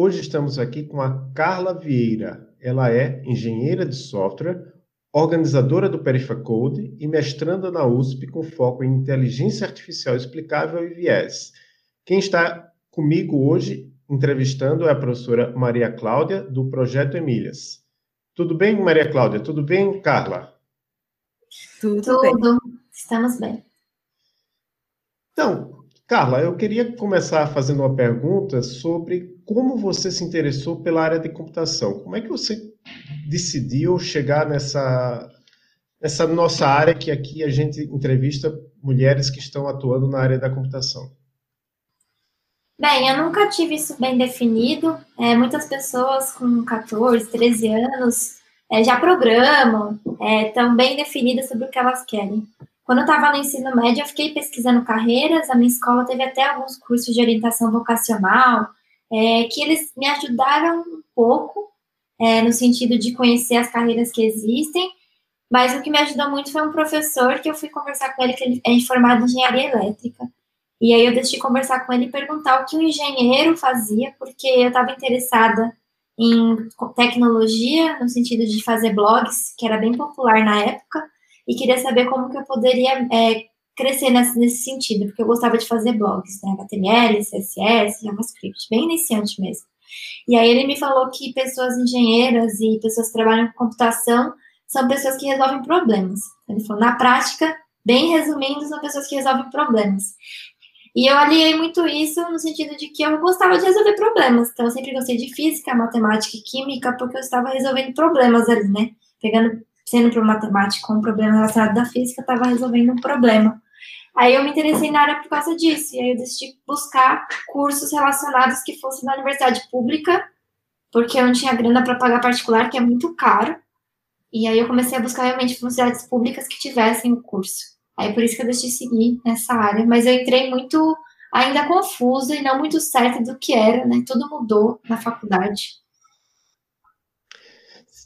hoje estamos aqui com a Carla Vieira. Ela é engenheira de software, organizadora do Perifacode e mestranda na USP com foco em inteligência artificial explicável e viés. Quem está comigo hoje entrevistando é a professora Maria Cláudia, do Projeto Emílias. Tudo bem, Maria Cláudia? Tudo bem, Carla? Tudo, Tudo. bem. Estamos bem. Então, Carla, eu queria começar fazendo uma pergunta sobre como você se interessou pela área de computação. Como é que você decidiu chegar nessa, nessa nossa área que aqui a gente entrevista mulheres que estão atuando na área da computação? Bem, eu nunca tive isso bem definido. É, muitas pessoas com 14, 13 anos é, já programam, estão é, bem definidas sobre o que elas querem. Quando eu estava no ensino médio, eu fiquei pesquisando carreiras. A minha escola teve até alguns cursos de orientação vocacional, é, que eles me ajudaram um pouco, é, no sentido de conhecer as carreiras que existem. Mas o que me ajudou muito foi um professor que eu fui conversar com ele, que ele é formado em engenharia elétrica. E aí eu decidi conversar com ele e perguntar o que o engenheiro fazia, porque eu estava interessada em tecnologia, no sentido de fazer blogs, que era bem popular na época e queria saber como que eu poderia é, crescer nesse, nesse sentido, porque eu gostava de fazer blogs, né, HTML, CSS, JavaScript, bem iniciante mesmo. E aí ele me falou que pessoas engenheiras e pessoas que trabalham com computação são pessoas que resolvem problemas. Ele falou, na prática, bem resumindo, são pessoas que resolvem problemas. E eu aliei muito isso no sentido de que eu gostava de resolver problemas. Então, eu sempre gostei de física, matemática e química, porque eu estava resolvendo problemas ali, né? Pegando sendo para um matemático um problema relacionado à física, estava resolvendo um problema. Aí eu me interessei na área por causa disso, e aí eu decidi buscar cursos relacionados que fossem na universidade pública, porque eu não tinha grana para pagar particular, que é muito caro. E aí eu comecei a buscar realmente universidades públicas que tivessem o curso. Aí por isso que eu decidi seguir nessa área, mas eu entrei muito ainda confusa e não muito certa do que era, né? Tudo mudou na faculdade.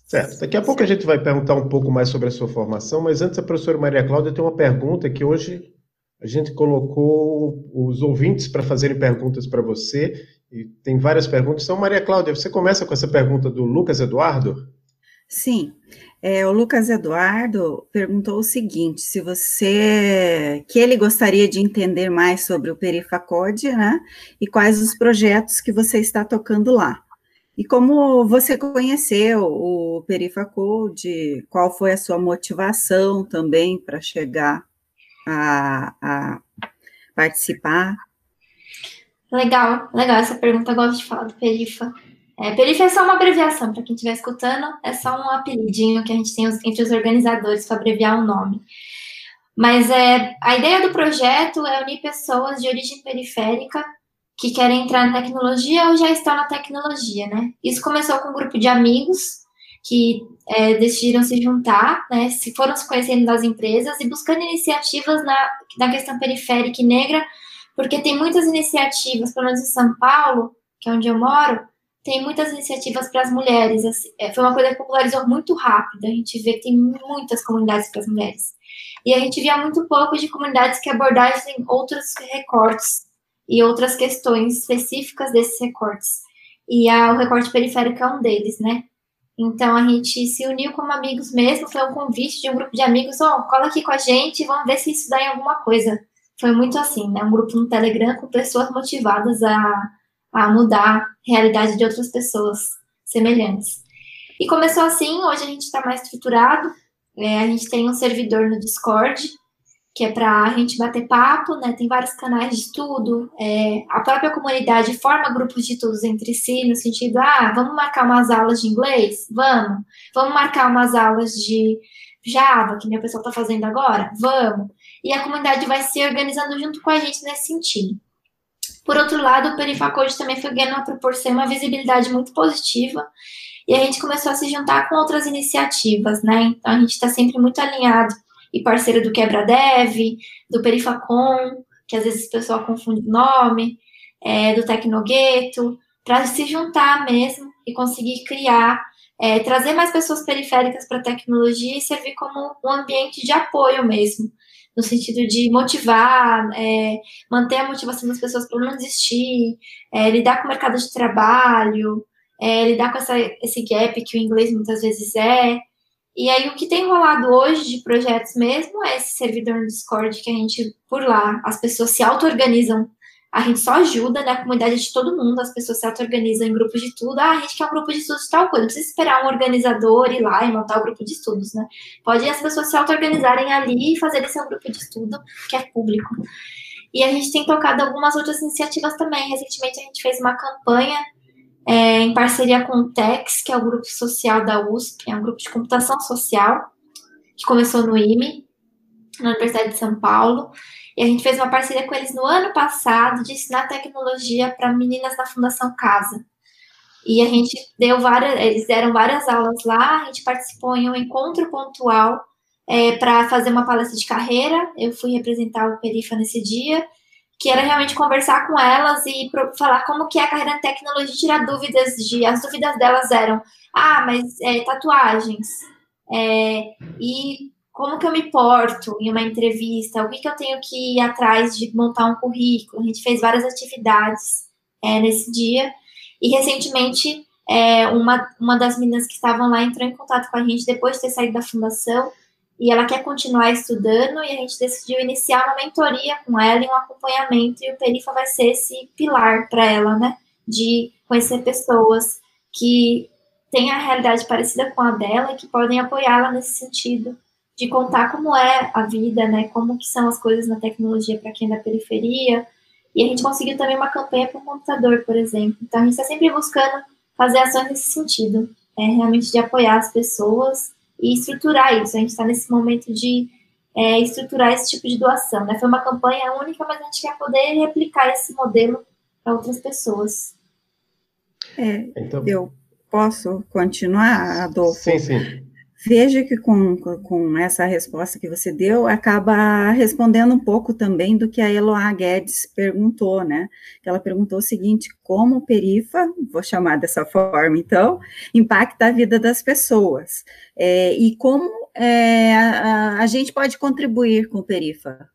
Certo. Daqui a pouco a gente vai perguntar um pouco mais sobre a sua formação, mas antes a professora Maria Cláudia tem uma pergunta que hoje a gente colocou os ouvintes para fazerem perguntas para você, e tem várias perguntas. Então, Maria Cláudia, você começa com essa pergunta do Lucas Eduardo? Sim. É, o Lucas Eduardo perguntou o seguinte: se você que ele gostaria de entender mais sobre o Perifacode, né? E quais os projetos que você está tocando lá. E como você conheceu o Perifacode, qual foi a sua motivação também para chegar a, a, participar? Legal, legal essa pergunta, eu gosto de falar do Perifa. É, Perifa é só uma abreviação, para quem estiver escutando, é só um apelidinho que a gente tem entre os organizadores para abreviar o nome. Mas é, a ideia do projeto é unir pessoas de origem periférica que querem entrar na tecnologia ou já estão na tecnologia, né? Isso começou com um grupo de amigos que é, decidiram se juntar, né? Se foram se conhecendo das empresas e buscando iniciativas na, na questão periférica e negra, porque tem muitas iniciativas, pelo menos em São Paulo, que é onde eu moro, tem muitas iniciativas para as mulheres. Assim, é, foi uma coisa que popularizou muito rápido. A gente vê que tem muitas comunidades para as mulheres. E a gente via muito pouco de comunidades que abordassem outros recortes e outras questões específicas desses recortes. E a, o recorte periférico é um deles, né? Então a gente se uniu como amigos mesmo, foi um convite de um grupo de amigos, ó, oh, cola aqui com a gente, vamos ver se isso dá em alguma coisa. Foi muito assim, né? Um grupo no Telegram com pessoas motivadas a, a mudar a realidade de outras pessoas semelhantes. E começou assim, hoje a gente está mais estruturado, é, a gente tem um servidor no Discord, que é para a gente bater papo, né? Tem vários canais de estudo, é, a própria comunidade forma grupos de estudos entre si, no sentido, ah, vamos marcar umas aulas de inglês? Vamos. Vamos marcar umas aulas de Java, que minha pessoa está fazendo agora? Vamos. E a comunidade vai se organizando junto com a gente nesse sentido. Por outro lado, o Perifacode também foi ganhando uma proporção, uma visibilidade muito positiva e a gente começou a se juntar com outras iniciativas, né? Então a gente está sempre muito alinhado e parceiro do Quebra Dev, do Perifacom, que às vezes o pessoal confunde o nome, é, do Tecnogueto, para se juntar mesmo e conseguir criar, é, trazer mais pessoas periféricas para a tecnologia e servir como um ambiente de apoio mesmo, no sentido de motivar, é, manter a motivação das pessoas para não desistir, é, lidar com o mercado de trabalho, é, lidar com essa, esse gap que o inglês muitas vezes é. E aí, o que tem rolado hoje de projetos mesmo é esse servidor no Discord que a gente, por lá, as pessoas se auto-organizam. A gente só ajuda, né? A comunidade de todo mundo, as pessoas se auto-organizam em grupos de estudo. Ah, a gente quer um grupo de estudos de tal coisa. Não precisa esperar um organizador ir lá e montar o grupo de estudos, né? Pode as pessoas se auto-organizarem ali e fazerem seu grupo de estudo, que é público. E a gente tem tocado algumas outras iniciativas também. Recentemente a gente fez uma campanha é, em parceria com o TEX, que é o grupo social da USP, é um grupo de computação social, que começou no IME, na Universidade de São Paulo. E a gente fez uma parceria com eles no ano passado de ensinar tecnologia para meninas da Fundação Casa. E a gente deu várias, eles deram várias aulas lá, a gente participou em um encontro pontual é, para fazer uma palestra de carreira. Eu fui representar o Perifa nesse dia que era realmente conversar com elas e falar como que é a carreira em tecnologia, tirar dúvidas de, as dúvidas delas eram, ah, mas é, tatuagens, é, e como que eu me porto em uma entrevista, o que que eu tenho que ir atrás de montar um currículo, a gente fez várias atividades é, nesse dia, e recentemente é, uma, uma das meninas que estavam lá entrou em contato com a gente depois de ter saído da fundação, e ela quer continuar estudando e a gente decidiu iniciar uma mentoria com ela e um acompanhamento e o Perifa vai ser esse pilar para ela, né, de conhecer pessoas que têm a realidade parecida com a dela e que podem apoiá-la nesse sentido de contar como é a vida, né, como que são as coisas na tecnologia para quem é da periferia. E a gente conseguiu também uma campanha para o computador, por exemplo. Então a gente está sempre buscando fazer ações nesse sentido, é realmente de apoiar as pessoas e estruturar isso. A gente está nesse momento de é, estruturar esse tipo de doação. Né? Foi uma campanha única, mas a gente quer poder replicar esse modelo para outras pessoas. É, então, eu posso continuar, Adolfo? Sim, sim. Veja que com, com essa resposta que você deu, acaba respondendo um pouco também do que a Eloá Guedes perguntou, né? Ela perguntou o seguinte: como o perifa, vou chamar dessa forma então, impacta a vida das pessoas? É, e como é, a, a gente pode contribuir com o perifa?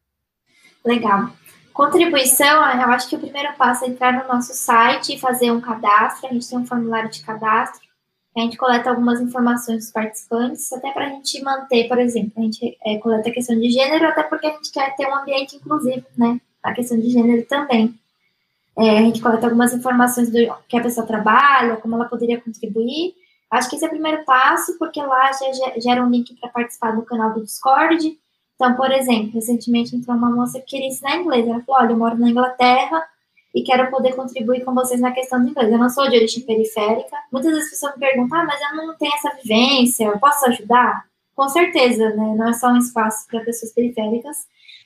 Legal. Contribuição, eu acho que o primeiro passo é entrar no nosso site e fazer um cadastro. A gente tem um formulário de cadastro a gente coleta algumas informações dos participantes, até para a gente manter, por exemplo, a gente é, coleta a questão de gênero, até porque a gente quer ter um ambiente inclusivo, né? A questão de gênero também. É, a gente coleta algumas informações do que a pessoa trabalha, como ela poderia contribuir. Acho que esse é o primeiro passo, porque lá já gera um link para participar do canal do Discord. Então, por exemplo, recentemente entrou uma moça que queria ensinar inglês. Ela falou: olha, eu moro na Inglaterra, e quero poder contribuir com vocês na questão do inglês. Eu não sou de origem periférica. Muitas vezes as pessoas me perguntam, ah, mas eu não tenho essa vivência, eu posso ajudar? Com certeza, né? Não é só um espaço para pessoas periféricas.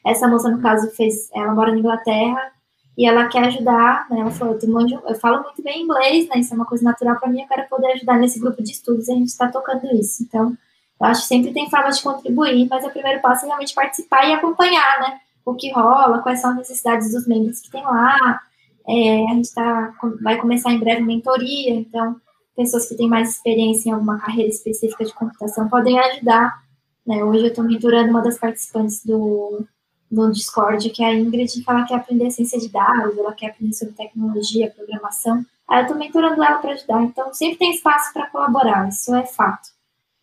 Essa moça, no caso, fez, ela mora na Inglaterra e ela quer ajudar, né? Ela falou, eu, eu falo muito bem inglês, né? Isso é uma coisa natural para mim, eu quero poder ajudar nesse grupo de estudos, a gente está tocando isso. Então, eu acho que sempre tem formas de contribuir, mas o primeiro passo é realmente participar e acompanhar, né? O que rola, quais são as necessidades dos membros que tem lá, é, a gente tá, vai começar em breve mentoria, então pessoas que têm mais experiência em alguma carreira específica de computação podem ajudar. Né? Hoje eu estou mentorando uma das participantes do, do Discord, que é a Ingrid, que ela quer aprender ciência de dados, ela quer aprender sobre tecnologia, programação. Aí eu estou mentorando ela para ajudar. Então sempre tem espaço para colaborar, isso é fato.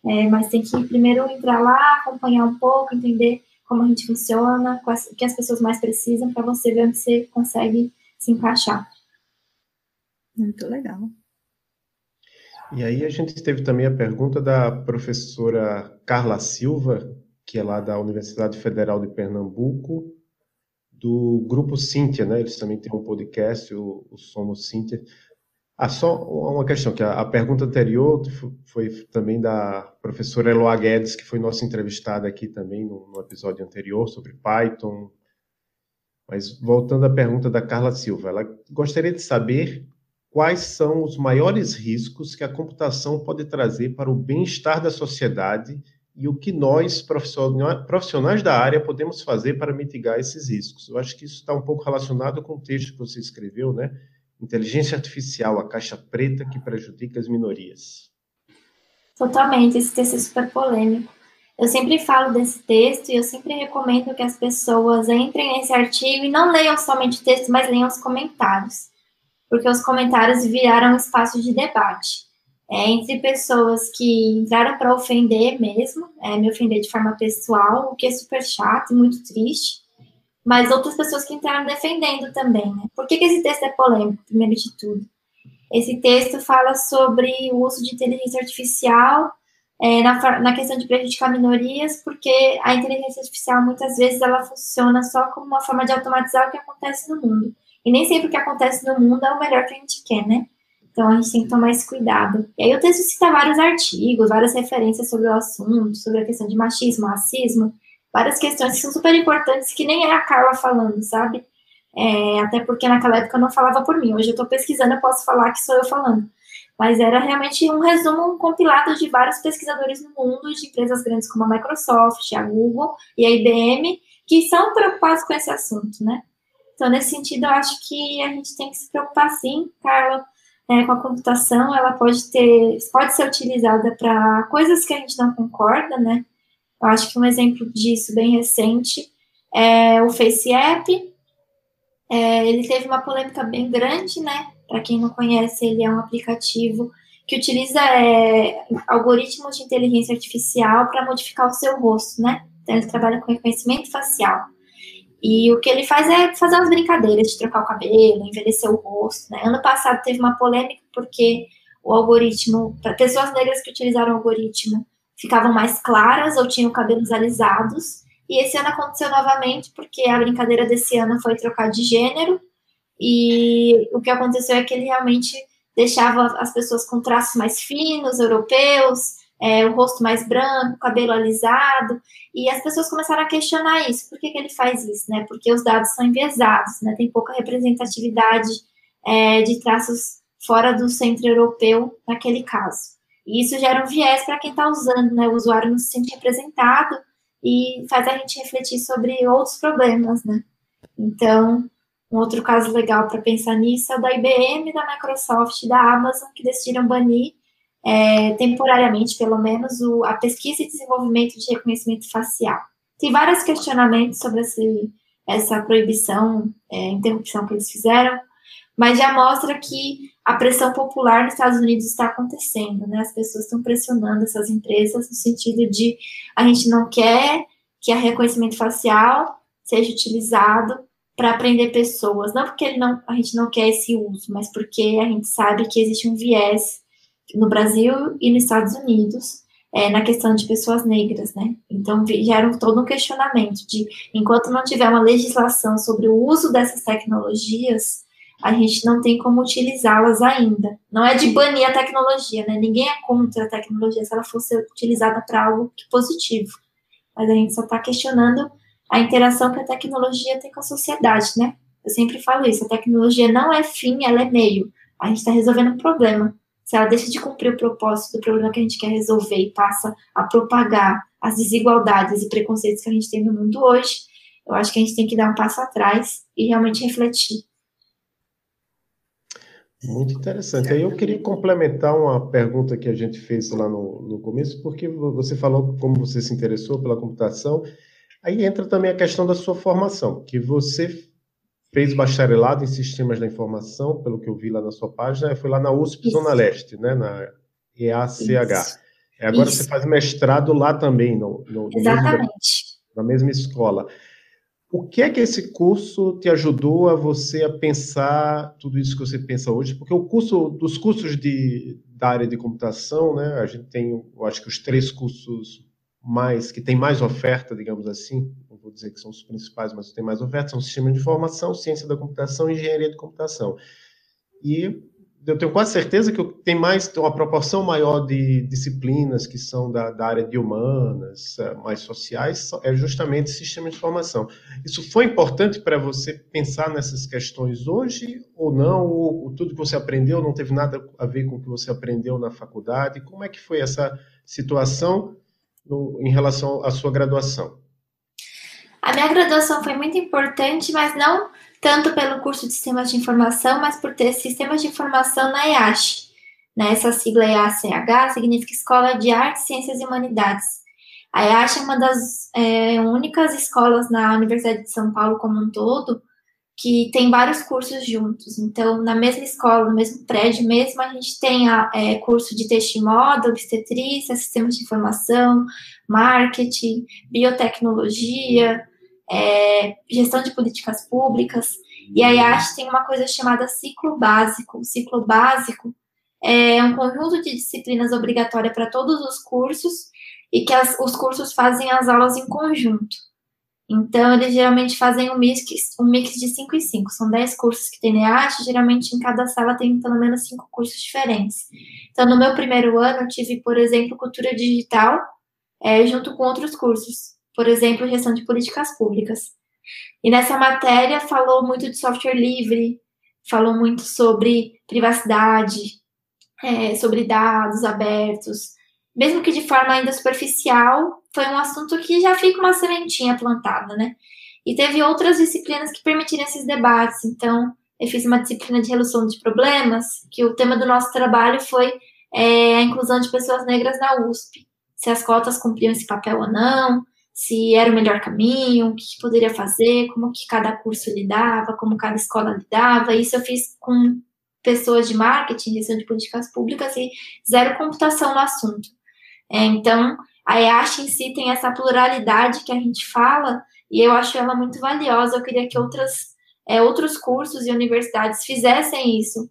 É, mas tem que primeiro entrar lá, acompanhar um pouco, entender como a gente funciona, o que as pessoas mais precisam, para você ver onde você consegue se encaixar. Muito legal. E aí a gente teve também a pergunta da professora Carla Silva, que é lá da Universidade Federal de Pernambuco, do grupo Cíntia, né? Eles também têm um podcast, o, o Somos Cíntia. Ah, só uma questão, que a, a, pergunta anterior foi também da professora Eloá Guedes, que foi nossa entrevistada aqui também no, no episódio anterior sobre Python, mas voltando à pergunta da Carla Silva, ela gostaria de saber quais são os maiores riscos que a computação pode trazer para o bem-estar da sociedade e o que nós, profissionais da área, podemos fazer para mitigar esses riscos. Eu acho que isso está um pouco relacionado com o texto que você escreveu, né? Inteligência artificial, a caixa preta que prejudica as minorias. Totalmente, esse texto é super polêmico. Eu sempre falo desse texto e eu sempre recomendo que as pessoas entrem nesse artigo e não leiam somente o texto, mas leiam os comentários, porque os comentários viraram um espaço de debate é, entre pessoas que entraram para ofender mesmo, é, me ofender de forma pessoal, o que é super chato e muito triste, mas outras pessoas que entraram defendendo também. Né? Por que, que esse texto é polêmico, primeiro de tudo? Esse texto fala sobre o uso de inteligência artificial é, na, na, questão de prejudicar minorias, porque a inteligência artificial muitas vezes ela funciona só como uma forma de automatizar o que acontece no mundo. E nem sempre o que acontece no mundo é o melhor que a gente quer, né? Então a gente tem que tomar esse cuidado. E aí o texto cita vários artigos, várias referências sobre o assunto, sobre a questão de machismo, racismo, várias questões que são super importantes que nem é a Carla falando, sabe? É, até porque naquela época eu não falava por mim. Hoje eu estou pesquisando, eu posso falar que sou eu falando mas era realmente um resumo um compilado de vários pesquisadores no mundo, de empresas grandes como a Microsoft, a Google e a IBM, que são preocupados com esse assunto, né? Então, nesse sentido, eu acho que a gente tem que se preocupar sim, Carla, é, com a computação, ela pode ter, pode ser utilizada para coisas que a gente não concorda, né? Eu acho que um exemplo disso bem recente é o Face App. É, ele teve uma polêmica bem grande, né? Para quem não conhece, ele é um aplicativo que utiliza é, algoritmos de inteligência artificial para modificar o seu rosto, né? Então, ele trabalha com reconhecimento facial. E o que ele faz é fazer umas brincadeiras de trocar o cabelo, envelhecer o rosto, né? Ano passado teve uma polêmica porque o algoritmo, para pessoas negras que utilizaram o algoritmo, ficavam mais claras ou tinham cabelos alisados. E esse ano aconteceu novamente porque a brincadeira desse ano foi trocar de gênero e o que aconteceu é que ele realmente deixava as pessoas com traços mais finos, europeus, é, o rosto mais branco, cabelo alisado, e as pessoas começaram a questionar isso. Por que, que ele faz isso? Né? Porque os dados são enviesados, né? tem pouca representatividade é, de traços fora do centro europeu naquele caso. E isso gera um viés para quem está usando, né? o usuário não se sente representado e faz a gente refletir sobre outros problemas. Né? Então, um outro caso legal para pensar nisso é o da IBM, da Microsoft e da Amazon, que decidiram banir é, temporariamente, pelo menos, o, a pesquisa e desenvolvimento de reconhecimento facial. Tem vários questionamentos sobre esse, essa proibição, é, interrupção que eles fizeram, mas já mostra que a pressão popular nos Estados Unidos está acontecendo, né? As pessoas estão pressionando essas empresas no sentido de a gente não quer que a reconhecimento facial seja utilizado para aprender pessoas, não porque não, a gente não quer esse uso, mas porque a gente sabe que existe um viés no Brasil e nos Estados Unidos é, na questão de pessoas negras, né? Então gera todo um questionamento de, enquanto não tiver uma legislação sobre o uso dessas tecnologias, a gente não tem como utilizá-las ainda. Não é de banir a tecnologia, né? Ninguém é contra a tecnologia se ela fosse utilizada para algo positivo. Mas a gente só está questionando a interação que a tecnologia tem com a sociedade, né? Eu sempre falo isso, a tecnologia não é fim, ela é meio. A gente está resolvendo um problema. Se ela deixa de cumprir o propósito do problema que a gente quer resolver e passa a propagar as desigualdades e preconceitos que a gente tem no mundo hoje, eu acho que a gente tem que dar um passo atrás e realmente refletir. Muito interessante. Aí eu queria complementar uma pergunta que a gente fez lá no, no começo, porque você falou como você se interessou pela computação, Aí entra também a questão da sua formação, que você fez bacharelado em sistemas da informação, pelo que eu vi lá na sua página, foi lá na USP Isso. Zona Leste, né, na EACH. Isso. Agora Isso. você faz mestrado lá também, no, no Exatamente. Mesmo, na mesma escola. O que é que esse curso te ajudou a você a pensar tudo isso que você pensa hoje? Porque o curso dos cursos de, da área de computação, né, a gente tem, eu acho que os três cursos mais, que tem mais oferta, digamos assim, não vou dizer que são os principais, mas tem mais oferta, são sistemas de informação, ciência da computação e engenharia de computação. E eu tenho quase certeza que tem mais uma proporção maior de disciplinas que são da, da área de humanas, eh, mais sociais, é justamente sistema de informação. Isso foi importante para você pensar nessas questões hoje ou não? Ou, tudo que você aprendeu não teve nada a ver com o que você aprendeu na faculdade? Como é que foi essa situação no, em relação à sua graduação? A minha graduação foi muito importante, mas não tanto pelo curso de Sistemas de Informação, mas por ter Sistemas de Informação na EASH. Né? Essa sigla EACH significa Escola de Artes, Ciências e Humanidades. A EASH é uma das é, únicas escolas na Universidade de São Paulo como um todo que tem vários cursos juntos. Então, na mesma escola, no mesmo prédio mesmo, a gente tem a, é, curso de texto moda, obstetrícia, sistemas de informação, marketing, biotecnologia, é, gestão de políticas públicas, e a IASH tem uma coisa chamada ciclo básico. O ciclo básico é um conjunto de disciplinas obrigatórias para todos os cursos e que as, os cursos fazem as aulas em conjunto. Então, eles geralmente fazem um mix, um mix de 5 e 5. São 10 cursos que tem IASH, geralmente em cada sala tem pelo menos 5 cursos diferentes. Então, no meu primeiro ano, eu tive, por exemplo, cultura digital, é, junto com outros cursos por exemplo, gestão de políticas públicas. E nessa matéria falou muito de software livre, falou muito sobre privacidade, é, sobre dados abertos, mesmo que de forma ainda superficial, foi um assunto que já fica uma sementinha plantada, né? E teve outras disciplinas que permitiram esses debates. Então, eu fiz uma disciplina de resolução de problemas, que o tema do nosso trabalho foi é, a inclusão de pessoas negras na USP, se as cotas cumpriam esse papel ou não, se era o melhor caminho, o que, poderia fazer, como que cada curso lidava, como cada escola lidava. Isso eu fiz com pessoas de marketing, gestão de políticas públicas e zero computação no assunto. É, então, a EASH em si tem essa pluralidade que a gente fala e eu acho ela muito valiosa. Eu queria que outras, é, outros cursos e universidades fizessem isso.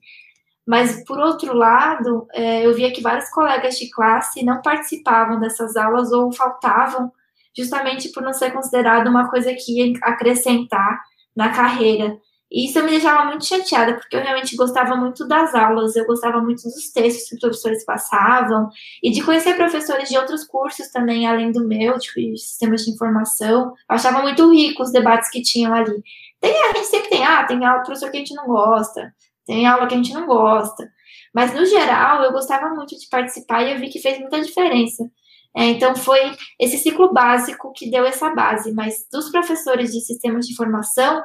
Mas, por outro lado, é, eu via que vários colegas de classe não participavam dessas aulas ou faltavam justamente por não ser considerado uma coisa que ia acrescentar na carreira. E isso me deixava muito chateada, porque eu realmente gostava muito das aulas, eu gostava muito dos textos que os professores passavam, e de conhecer professores de outros cursos também, além do meu, de sistemas de informação. Eu achava muito rico os debates que tinham ali. Tem, a gente sempre tem, ah, tem aula professor que a gente não gosta, tem aula que a gente não gosta. Mas, no geral, eu gostava muito de participar e eu vi que fez muita diferença. É, então, foi esse ciclo básico que deu essa base, mas dos professores de sistemas de informação,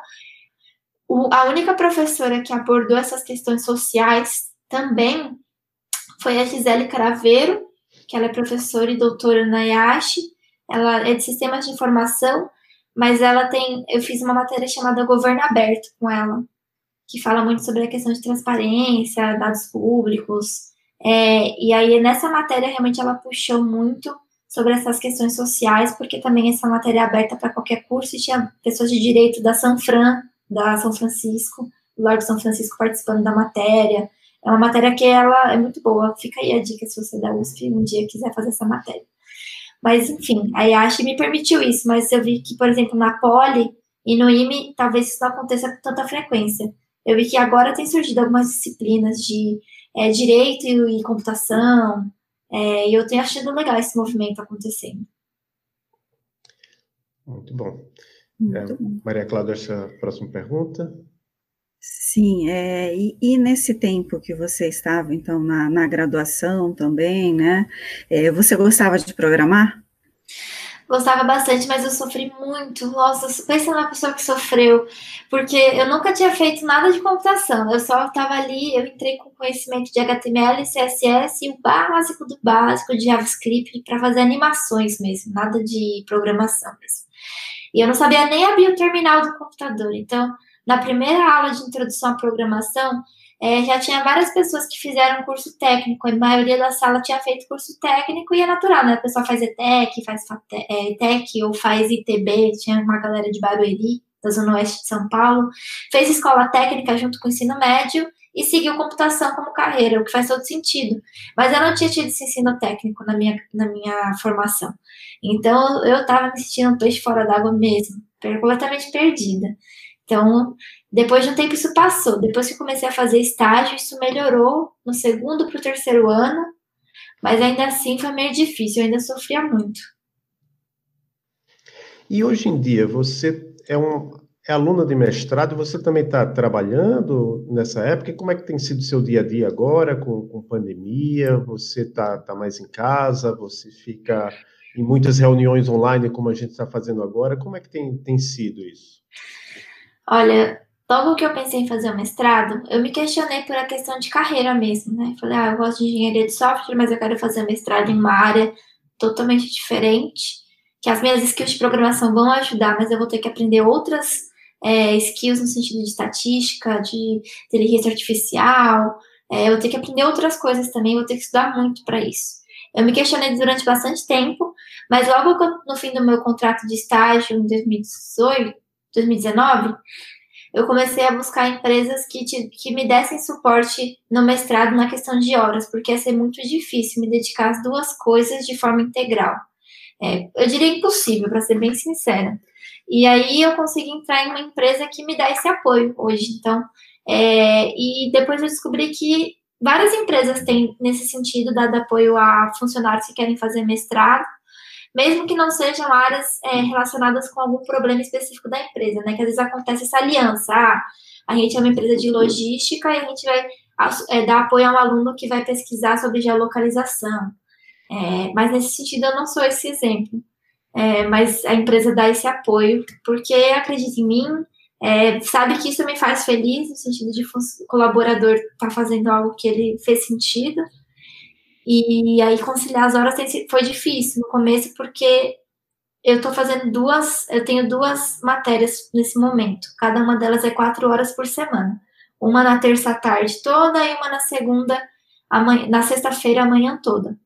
o, a única professora que abordou essas questões sociais também foi a Gisele Caraveiro, que ela é professora e doutora na IASH, ela é de sistemas de informação, mas ela tem, eu fiz uma matéria chamada Governo Aberto com ela, que fala muito sobre a questão de transparência, dados públicos, é, e aí, nessa matéria, realmente ela puxou muito sobre essas questões sociais, porque também essa matéria é aberta para qualquer curso, e tinha pessoas de direito da São Fran, da São Francisco, do Largo São Francisco participando da matéria. É uma matéria que ela é muito boa, fica aí a dica se você da USP um dia quiser fazer essa matéria. Mas, enfim, a IASH me permitiu isso, mas eu vi que, por exemplo, na Poli e no IME, talvez isso não aconteça com tanta frequência. Eu vi que agora tem surgido algumas disciplinas de é, direito e, computação, é, e eu tenho achado legal esse movimento acontecendo. Muito bom. É. Maria Cláudia, essa próxima pergunta. Sim, é, e, e, nesse tempo que você estava, então, na, na graduação também, né? É, você gostava de programar? Gostava bastante, mas eu sofri muito. Nossa, pensa na pessoa que sofreu. Porque eu nunca tinha feito nada de computação. Eu só estava ali, eu entrei com conhecimento de HTML, CSS e o básico do básico de JavaScript para fazer animações mesmo, nada de programação mesmo. E eu não sabia nem abrir o terminal do computador. Então, na primeira aula de introdução à programação, é, já tinha várias pessoas que fizeram curso técnico, a maioria da sala tinha feito curso técnico e é natural, né? A pessoa faz ETEC, faz é, ETEC ou faz ITB, tinha uma galera de Barueri, da Zona Oeste de São Paulo, fez escola técnica junto com o ensino médio e seguiu computação como carreira, o que faz todo sentido. Mas eu não tinha tido esse ensino técnico na minha, na minha formação. Então eu estava me sentindo um peixe fora d'água mesmo, completamente perdida. Então, depois de um tempo isso passou. Depois que comecei a fazer estágio, isso melhorou no segundo para o terceiro ano, mas ainda assim foi meio difícil, eu ainda sofria muito. E hoje em dia, você é, um, é aluna de mestrado, você também está trabalhando nessa época? Como é que tem sido seu dia a dia agora, com, com pandemia? Você está tá mais em casa? Você fica em muitas reuniões online, como a gente está fazendo agora? Como é que tem, tem sido isso? Olha, logo que eu pensei em fazer o mestrado, eu me questionei por a questão de carreira mesmo, né? Falei, ah, eu gosto de engenharia de software, mas eu quero fazer mestrado em uma área totalmente diferente, que as minhas skills de programação vão ajudar, mas eu vou ter que aprender outras é, skills no sentido de estatística, de inteligência artificial, é, eu vou ter que aprender outras coisas também, vou ter que estudar muito para isso. Eu me questionei durante bastante tempo, mas logo no fim do meu contrato de estágio, em 2018, 2019, eu comecei a buscar empresas que, te, que me dessem suporte no mestrado na questão de horas, porque ia ser muito difícil me dedicar às duas coisas de forma integral. É, eu diria impossível, para ser bem sincera. E aí eu consegui entrar em uma empresa que me dá esse apoio hoje. Então, é, e depois eu descobri que várias empresas têm, nesse sentido, dado apoio a funcionários que querem fazer mestrado mesmo que não sejam áreas é, relacionadas com algum problema específico da empresa, né? Que às vezes acontece essa aliança. Ah, a gente é uma empresa de logística e a gente vai é, dar apoio a um aluno que vai pesquisar sobre geolocalização. É, mas nesse sentido eu não sou esse exemplo. É, mas a empresa dá esse apoio porque acredita em mim, é, sabe que isso me faz feliz, no sentido de o colaborador estar tá fazendo algo que ele fez sentido. E aí conciliar as horas foi difícil no começo, porque eu estou fazendo duas, eu tenho duas matérias nesse momento. Cada uma delas é quatro horas por semana. Uma na terça tarde toda e uma na segunda, amanhã, na sexta-feira a manhã toda.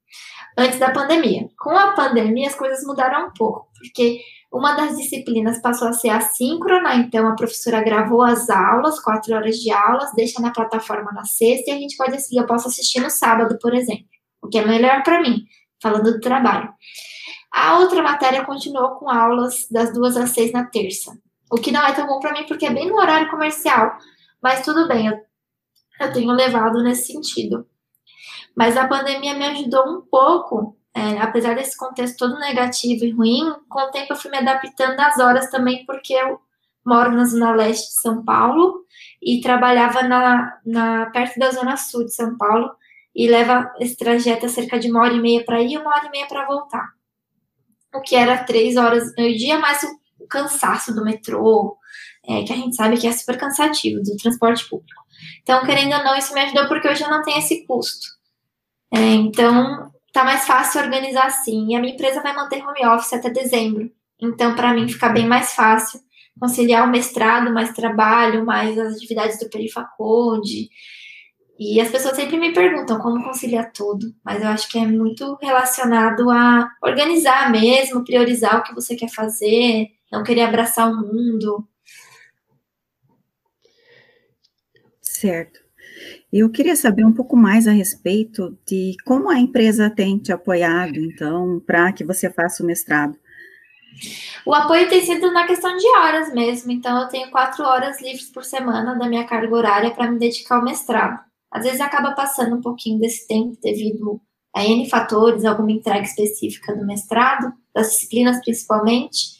Antes da pandemia. Com a pandemia as coisas mudaram um pouco, porque uma das disciplinas passou a ser assíncrona, então a professora gravou as aulas, quatro horas de aulas, deixa na plataforma na sexta e a gente pode eu posso assistir no sábado, por exemplo o que é melhor para mim, falando do trabalho. A outra matéria continuou com aulas das duas às seis na terça, o que não é tão bom para mim porque é bem no horário comercial, mas tudo bem, eu, eu tenho levado nesse sentido. Mas a pandemia me ajudou um pouco, é, apesar desse contexto todo negativo e ruim, com o tempo eu fui me adaptando às horas também, porque eu moro na zona leste de São Paulo e trabalhava na, na perto da zona sul de São Paulo, e leva esse trajeto a cerca de uma hora e meia para ir e uma hora e meia para voltar. O que era três horas no dia, mais o cansaço do metrô, é, que a gente sabe que é super cansativo, do transporte público. Então, querendo ou não, isso me ajudou porque hoje eu não tenho esse custo. É, então, tá mais fácil organizar assim. E a minha empresa vai manter home office até dezembro. Então, para mim, fica bem mais fácil conciliar o mestrado, mais trabalho, mais as atividades do Perifacode, e as pessoas sempre me perguntam como conciliar tudo, mas eu acho que é muito relacionado a organizar mesmo, priorizar o que você quer fazer, não querer abraçar o mundo. Certo. Eu queria saber um pouco mais a respeito de como a empresa tem te apoiado, então, para que você faça o mestrado. O apoio tem sido na questão de horas mesmo, então eu tenho quatro horas livres por semana da minha carga horária para me dedicar ao mestrado. Às vezes acaba passando um pouquinho desse tempo devido a N fatores, alguma entrega específica do mestrado, das disciplinas principalmente.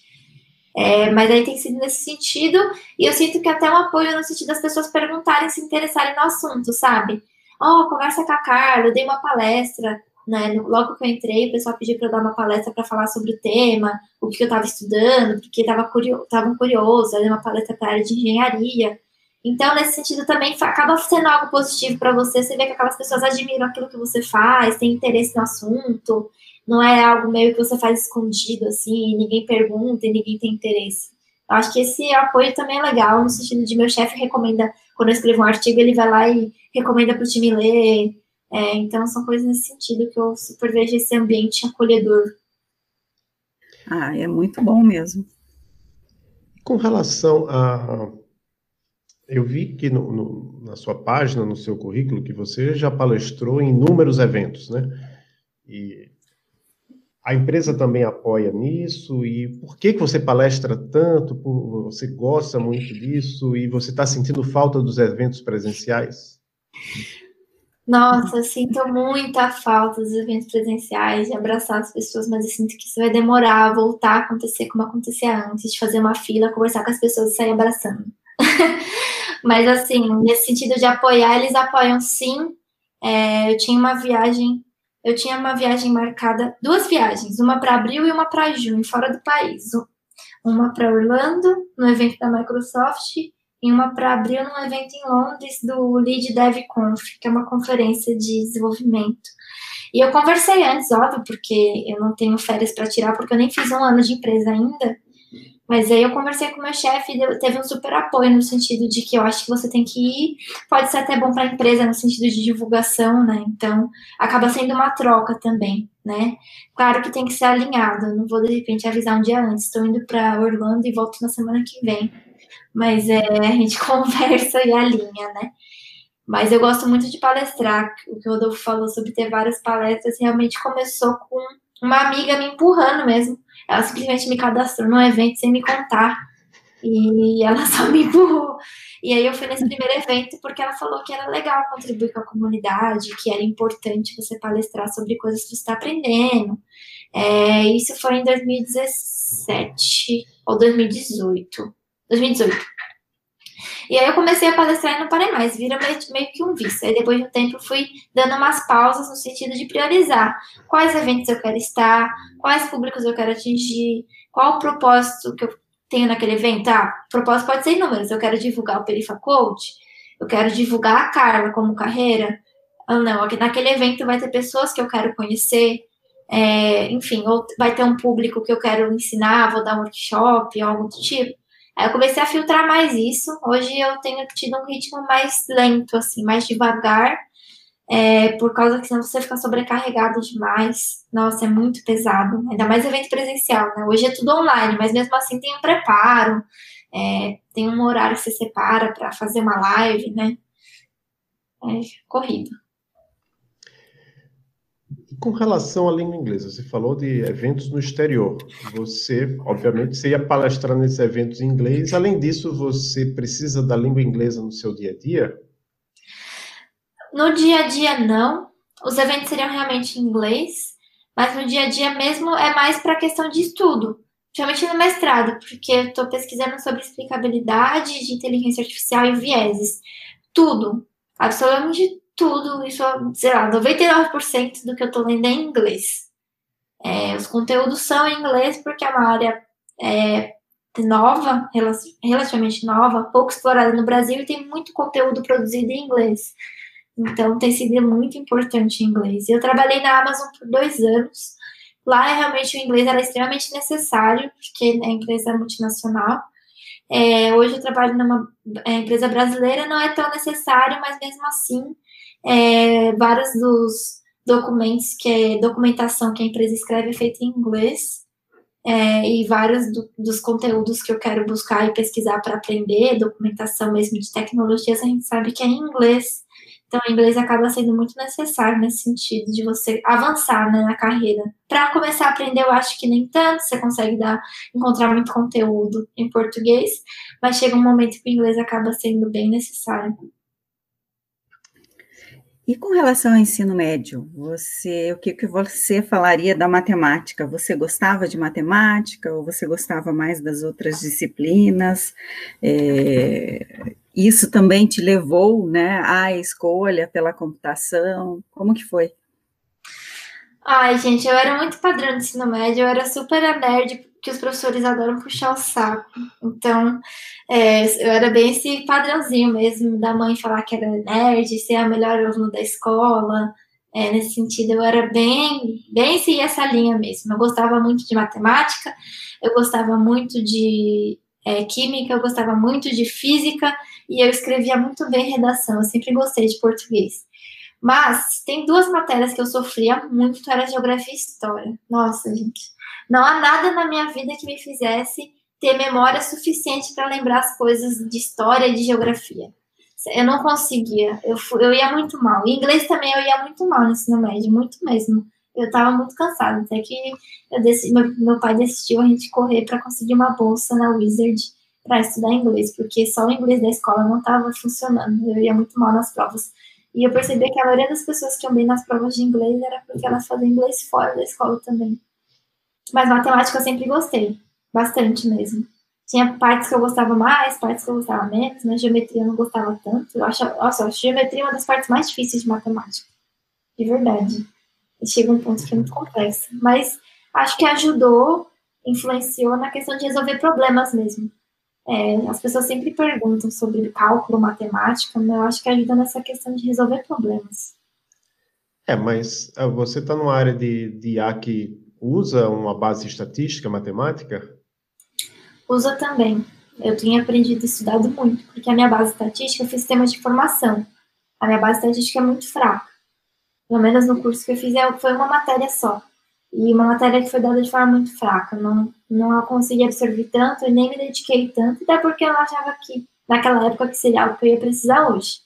É, mas aí tem sido nesse sentido, e eu sinto que até um apoio no sentido das pessoas perguntarem, se interessarem no assunto, sabe? Oh, conversa com a Carla, eu dei uma palestra, né? Logo que eu entrei, o pessoal pediu para eu dar uma palestra para falar sobre o tema, o que eu estava estudando, porque estavam curio curiosos, eu dei uma palestra para a área de engenharia. Então, nesse sentido, também acaba sendo algo positivo para você. Você vê que aquelas pessoas admiram aquilo que você faz, têm interesse no assunto. Não é algo meio que você faz escondido, assim, ninguém pergunta e ninguém tem interesse. Eu acho que esse apoio também é legal, no sentido de meu chefe recomenda, quando eu escrevo um artigo, ele vai lá e recomenda para o time ler. É, então, são coisas nesse sentido que eu super vejo esse ambiente acolhedor. Ah, é muito bom mesmo. Com relação a eu vi que no, no, na sua página, no seu currículo, que você já palestrou em inúmeros eventos, né? E a empresa também apoia nisso? E por que, que você palestra tanto? Você gosta muito disso? E você está sentindo falta dos eventos presenciais? Nossa, sinto muita falta dos eventos presenciais, de abraçar as pessoas, mas eu sinto que isso vai demorar voltar a acontecer como acontecia antes, de fazer uma fila, conversar com as pessoas e sair abraçando. mas, assim, nesse sentido de apoiar, eles apoiam sim. É, eu tinha uma viagem eu tinha uma viagem marcada, duas viagens, uma para abril e uma para junho, fora do país. Uma para Orlando, no evento da Microsoft, e uma para abril num evento em Londres do Lead Dev Conf, que é uma conferência de desenvolvimento. E eu conversei antes, óbvio, porque eu não tenho férias para tirar, porque eu nem fiz um ano de empresa ainda. Mas aí eu conversei com o meu chefe e teve um super apoio no sentido de que eu acho que você tem que ir. Pode ser até bom para a empresa no sentido de divulgação, né? Então, acaba sendo uma troca também, né? Claro que tem que ser alinhado. Eu não vou de repente avisar um dia antes. Estou indo para Orlando e volto na semana que vem. Mas é, a gente conversa e alinha, né? Mas eu gosto muito de palestrar. O que o Rodolfo falou sobre ter várias palestras realmente começou com uma amiga me empurrando mesmo ela simplesmente me cadastrou num evento sem me contar. E ela só me empurrou. E aí eu fui nesse primeiro evento porque ela falou que era legal contribuir com a comunidade, que era importante você palestrar sobre coisas que você está aprendendo. É, isso foi em 2017 ou 2018. 2018. E aí eu comecei a palestrar e não parei mais, vira meio, meio que um vício. Aí depois de um tempo fui dando umas pausas no sentido de priorizar quais eventos eu quero estar, quais públicos eu quero atingir, qual o propósito que eu tenho naquele evento. Ah, propósito pode ser inúmeros. Eu quero divulgar o Perifa Coach, eu quero divulgar a Carla como carreira. Ou não, naquele evento vai ter pessoas que eu quero conhecer, é, enfim, ou vai ter um público que eu quero ensinar, vou dar um workshop, algo do tipo. Aí eu comecei a filtrar mais isso. Hoje eu tenho tido um ritmo mais lento, assim, mais devagar, é, por causa que senão você fica sobrecarregado demais. Nossa, é muito pesado. Ainda mais evento presencial, né? Hoje é tudo online, mas mesmo assim tem um preparo, é, tem um horário que você separa para fazer uma live, né? É corrido. Com relação à língua inglesa, você falou de eventos no exterior. Você, obviamente, você ia palestrar nesses eventos em inglês. Além disso, você precisa da língua inglesa no seu dia a dia? No dia a dia, não. Os eventos seriam realmente em inglês, mas no dia a dia mesmo é mais para questão de estudo, principalmente no mestrado, porque eu estou pesquisando sobre explicabilidade de inteligência artificial e vieses. Tudo, absolutamente tudo, isso, sei lá, 99% do que eu tô lendo é em inglês. É, os conteúdos são em inglês porque é uma área é, nova, relativamente nova, pouco explorada no Brasil e tem muito conteúdo produzido em inglês. Então tem sido muito importante em inglês. Eu trabalhei na Amazon por dois anos. Lá realmente o inglês era extremamente necessário, porque a empresa é multinacional. É, hoje eu trabalho numa é, empresa brasileira, não é tão necessário, mas mesmo assim é, vários dos documentos, que é documentação que a empresa escreve é feita em inglês, é, e vários do, dos conteúdos que eu quero buscar e pesquisar para aprender, documentação mesmo de tecnologias, a gente sabe que é em inglês. Então, o inglês acaba sendo muito necessário nesse sentido de você avançar né, na carreira. Para começar a aprender, eu acho que nem tanto, você consegue dar, encontrar muito conteúdo em português, mas chega um momento que o inglês acaba sendo bem necessário. E com relação ao ensino médio, você, o que, que você falaria da matemática? Você gostava de matemática ou você gostava mais das outras disciplinas? É, isso também te levou, né, à escolha pela computação? Como que foi? Ai, gente, eu era muito padrão de ensino médio, eu era super nerd que os professores adoram puxar o saco. Então, é, eu era bem esse padrãozinho mesmo, da mãe falar que era nerd, ser a melhor aluno da escola. É, nesse sentido, eu era bem, bem seguir essa linha mesmo. Eu gostava muito de matemática, eu gostava muito de é, química, eu gostava muito de física e eu escrevia muito bem redação. Eu sempre gostei de português. Mas tem duas matérias que eu sofria muito, era geografia e história. Nossa, gente não há nada na minha vida que me fizesse ter memória suficiente para lembrar as coisas de história e de geografia. Eu não conseguia, eu, eu ia muito mal. Em inglês também eu ia muito mal no ensino médio, muito mesmo. eu estava muito cansada, até que decidi, meu, meu pai decidiu a gente correr para conseguir uma bolsa na Wizard para estudar inglês, porque só o inglês da escola não estava funcionando, eu ia muito mal nas provas. E eu percebi que a maioria das pessoas que iam bem nas provas de inglês era porque elas faziam inglês fora da escola também. Mas matemática eu sempre gostei, bastante mesmo. Tinha partes que eu gostava mais, partes que eu gostava menos, mas geometria eu não gostava tanto. Eu acho, nossa, eu geometria uma das partes mais difíceis de matemática. De verdade. E chega um ponto que é muito complexo. Mas acho que ajudou, influenciou na questão de resolver problemas mesmo. É, as pessoas sempre perguntam sobre cálculo, matemática, mas eu acho que ajuda nessa questão de resolver problemas. É, mas ah, você está numa área de, de IA que usa uma base estatística, matemática? Usa também. Eu tenho aprendido e estudado muito, porque a minha base estatística eu fiz sistema de informação. A minha base estatística é muito fraca. Pelo menos no curso que eu fiz é, foi uma matéria só. E uma matéria que foi dada de forma muito fraca. Não, não consegui absorver tanto e nem me dediquei tanto, até porque eu achava que naquela época que seria algo que eu ia precisar hoje.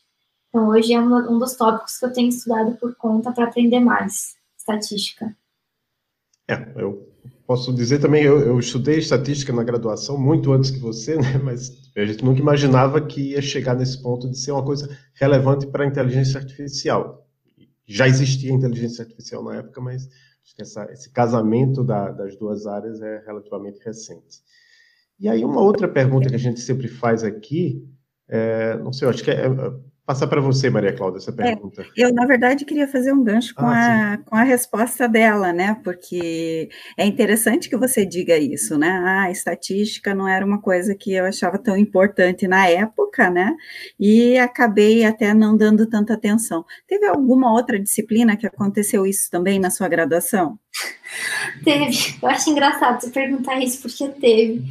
Então hoje é um dos tópicos que eu tenho estudado por conta para aprender mais estatística. É, eu posso dizer também, eu, eu, estudei estatística na graduação muito antes que você, né? Mas a gente nunca imaginava que ia chegar nesse ponto de ser uma coisa relevante para a inteligência artificial. Já existia inteligência artificial na época, mas acho que essa, esse casamento da, das duas áreas é relativamente recente. E aí uma outra pergunta que a gente sempre faz aqui, é, não sei, acho que é, passar para você, Maria Cláudia, essa é, pergunta. É, eu, na verdade, queria fazer um gancho com, ah, a, com a resposta dela, né? Porque é interessante que você diga isso, né? Ah, a estatística não era uma coisa que eu achava tão importante na época, né? E acabei até não dando tanta atenção. Teve alguma outra disciplina que aconteceu isso também na sua graduação? Teve. Eu acho engraçado você perguntar isso, porque teve.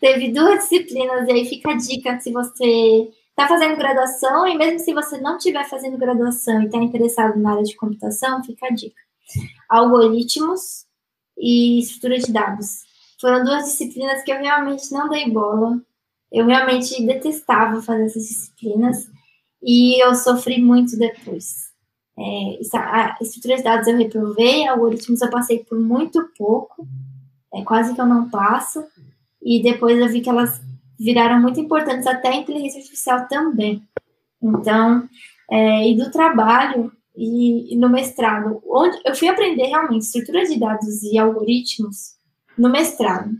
Teve duas disciplinas, e aí fica a dica se você está fazendo graduação e mesmo se você não estiver fazendo graduação e está interessado na área de computação, fica a dica. Algoritmos e estrutura de dados. Foram duas disciplinas que eu realmente não dei bola. Eu realmente detestava fazer essas disciplinas e eu sofri muito depois. É, a estrutura de dados eu reprovei, algoritmos eu passei por muito pouco, é, quase que eu não passo, e depois eu vi que elas viraram muito importantes até a inteligência artificial também. Então, é, e do trabalho e, e, no mestrado, onde eu fui aprender realmente estrutura de dados e algoritmos no mestrado.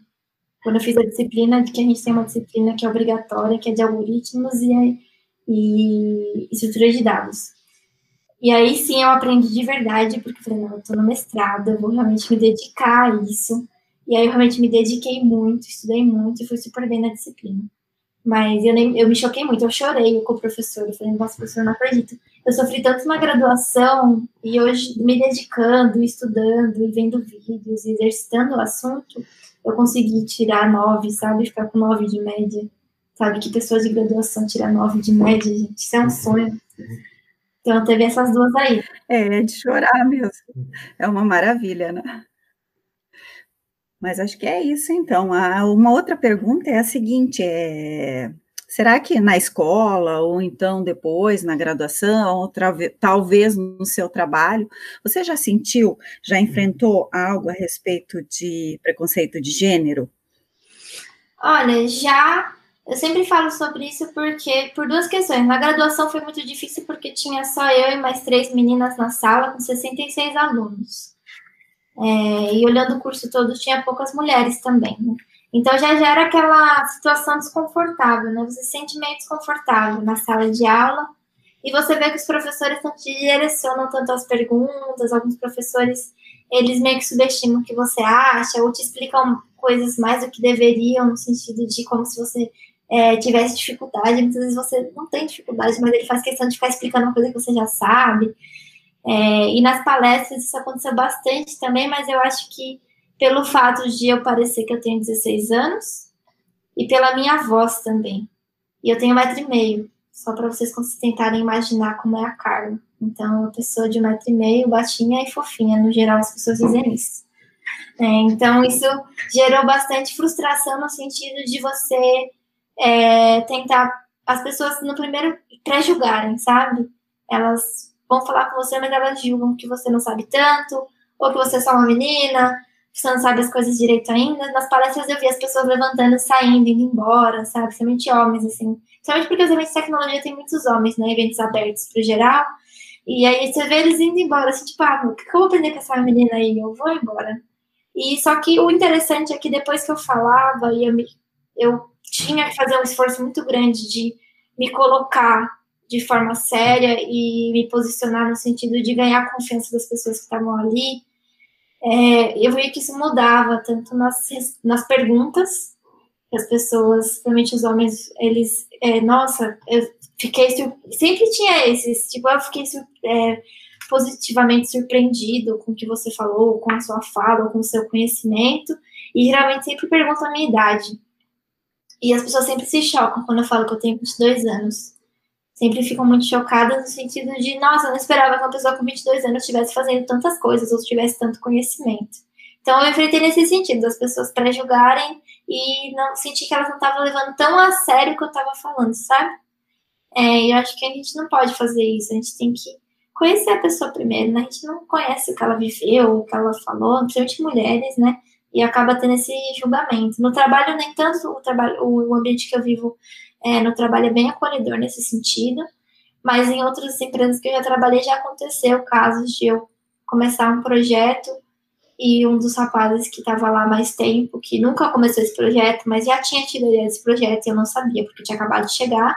Quando eu fiz a disciplina, que a gente tem uma disciplina que é obrigatória, que é de algoritmos e, e estrutura de dados. E aí sim eu aprendi de verdade, porque eu falei, não, eu estou no mestrado, eu vou realmente me dedicar a isso. E aí eu realmente me dediquei muito, estudei muito e fui super bem na disciplina. Mas eu, nem, eu me choquei muito, eu chorei com o professor. Eu falei, nossa, professor, não acredito. Eu sofri tanto na graduação e hoje, me dedicando, estudando e vendo vídeos e exercitando o assunto, eu consegui tirar nove, sabe? Ficar com nove de média. Sabe? Que pessoas de graduação tiram nove de média, gente. Isso é um sonho. Então, teve essas duas aí. É, de chorar mesmo. É uma maravilha, né? Mas acho que é isso, então. uma outra pergunta é a seguinte: é, será que na escola, ou então depois, na graduação, ou talvez no seu trabalho, você já sentiu, já enfrentou algo a respeito de preconceito de gênero? Olha, já. Eu sempre falo sobre isso porque, por duas questões. Na graduação foi muito difícil porque tinha só eu e mais três meninas na sala com 66 alunos. É, e olhando o curso todo, tinha poucas mulheres também. Né? Então já gera aquela situação desconfortável, né? Você se sente meio desconfortável na sala de aula e você vê que os professores não te direcionam tanto as perguntas, alguns professores eles meio que subestimam o que você acha ou te explicam coisas mais do que deveriam, no sentido de como se você é, tivesse dificuldade. Muitas vezes você não tem dificuldade, mas ele faz questão de ficar explicando uma coisa que você já sabe. É, e nas palestras isso aconteceu bastante também, mas eu acho que pelo fato de eu parecer que eu tenho 16 anos e pela minha voz também. E eu tenho um metro e meio, só para vocês tentarem imaginar como é a Carla. Então, uma pessoa de um metro e meio, baixinha e fofinha, no geral as pessoas dizem isso. É, então, isso gerou bastante frustração no sentido de você é, tentar as pessoas no primeiro pré-julgarem, sabe? Elas vão falar com você, mas elas julgam que você não sabe tanto, ou que você é só uma menina, que você não sabe as coisas direito ainda. Nas palestras eu vi as pessoas levantando, saindo, indo embora, sabe? Principalmente homens, assim. Principalmente porque os eventos de tecnologia tem muitos homens, né? Eventos abertos pro geral. E aí você vê eles indo embora, assim, tipo, ah, o que eu vou aprender com essa menina aí? Eu vou embora. E só que o interessante é que depois que eu falava, e eu, me, eu tinha que fazer um esforço muito grande de me colocar de forma séria e me posicionar no sentido de ganhar a confiança das pessoas que estavam ali, é, eu vi que isso mudava tanto nas, nas perguntas que as pessoas, principalmente os homens, eles, é, nossa, eu fiquei sempre tinha esses, tipo, eu fiquei é, positivamente surpreendido com o que você falou, com a sua fala, com o seu conhecimento, e geralmente sempre perguntam a minha idade. E as pessoas sempre se chocam quando eu falo que eu tenho 22 anos sempre ficam muito chocadas no sentido de, nossa, eu não esperava que uma pessoa com 22 anos estivesse fazendo tantas coisas ou tivesse tanto conhecimento. Então eu enfrentei nesse sentido, das pessoas pré-julgarem e não sentir que elas não estavam levando tão a sério o que eu estava falando, sabe? É, eu acho que a gente não pode fazer isso, a gente tem que conhecer a pessoa primeiro, né? A gente não conhece o que ela viveu, o que ela falou, principalmente mulheres, né? E acaba tendo esse julgamento. No trabalho, nem tanto o trabalho, o ambiente que eu vivo é, no trabalho é bem acolhedor nesse sentido, mas em outras empresas que eu já trabalhei já aconteceu casos de eu começar um projeto e um dos rapazes que estava lá mais tempo, que nunca começou esse projeto, mas já tinha tido ideia desse projeto e eu não sabia, porque tinha acabado de chegar.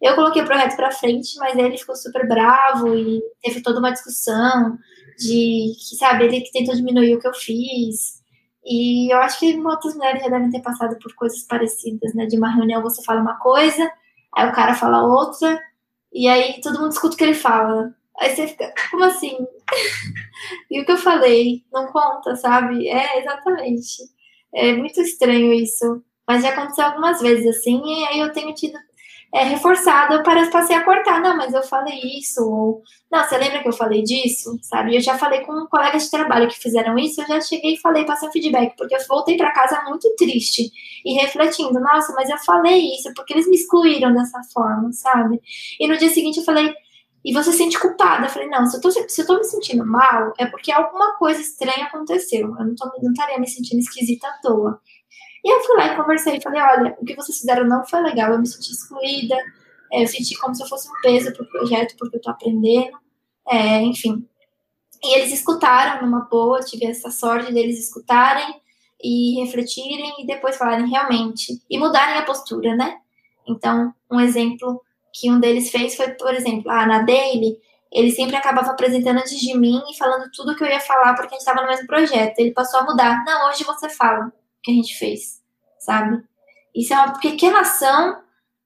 Eu coloquei o projeto para frente, mas ele ficou super bravo e teve toda uma discussão de que, sabe, ele que tentou diminuir o que eu fiz. E eu acho que outras mulheres já devem ter passado por coisas parecidas, né? De uma reunião você fala uma coisa, aí o cara fala outra, e aí todo mundo escuta o que ele fala. Aí você fica, como assim? e o que eu falei? Não conta, sabe? É, exatamente. É muito estranho isso. Mas já aconteceu algumas vezes assim, e aí eu tenho tido é, reforçado para passei a cortar. Não, mas eu falei isso. Ou, não, você lembra que eu falei disso? Sabe? Eu já falei com colegas de trabalho que fizeram isso. Eu já cheguei e falei, passei um feedback, porque eu voltei para casa muito triste e refletindo. Nossa, mas eu falei isso porque eles me excluíram dessa forma, sabe? E no dia seguinte eu falei. E você se sente culpada. Eu falei, não, se eu, tô, se eu tô me sentindo mal, é porque alguma coisa estranha aconteceu. Eu não, tô, não estaria me sentindo esquisita à toa. E eu fui lá e conversei, falei, olha, o que vocês fizeram não foi legal, eu me senti excluída, é, eu senti como se eu fosse um peso para o projeto, porque eu estou aprendendo, é, enfim. E eles escutaram numa boa, tive essa sorte deles escutarem e refletirem e depois falarem realmente, e mudarem a postura, né? Então, um exemplo que um deles fez foi, por exemplo, ah, na Daily, ele sempre acabava apresentando antes de mim e falando tudo que eu ia falar porque a gente estava no mesmo projeto. Ele passou a mudar. Não, hoje você fala que a gente fez, sabe? Isso é uma pequena ação,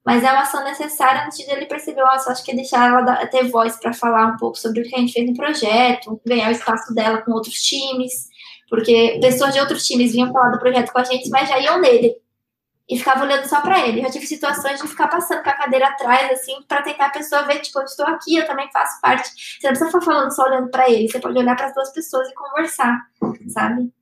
mas é uma ação necessária no sentido ele perceber, nossa, acho que é deixar ela ter voz para falar um pouco sobre o que a gente fez no projeto, ganhar o espaço dela com outros times, porque pessoas de outros times vinham falar do projeto com a gente, mas já iam nele e ficava olhando só para ele. Já tive situações de ficar passando com a cadeira atrás, assim, para tentar a pessoa ver, tipo, eu estou aqui, eu também faço parte. Você não precisa ficar falando só olhando para ele, você pode olhar para as duas pessoas e conversar, sabe?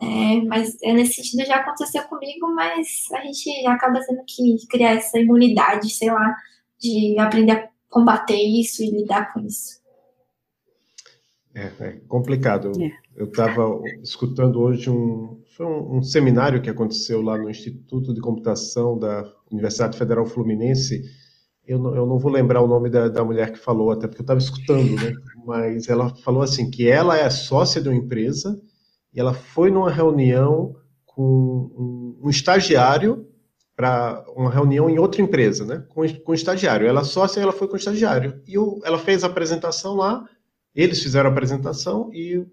É, mas é, nesse sentido já aconteceu comigo, mas a gente acaba tendo que criar essa imunidade, sei lá, de aprender a combater isso e lidar com isso. É, é complicado. É. Eu estava escutando hoje um, foi um, um, seminário que aconteceu lá no Instituto de Computação da Universidade Federal Fluminense. Eu não, eu não vou lembrar o nome da, da mulher que falou, até porque eu estava escutando, né? Mas ela falou assim que ela é sócia de uma empresa e ela foi numa reunião com um, um estagiário para uma reunião em outra empresa, né? Com, com estagiário. Ela sócia, ela foi com o estagiário. E o, ela fez a apresentação lá, eles fizeram a apresentação e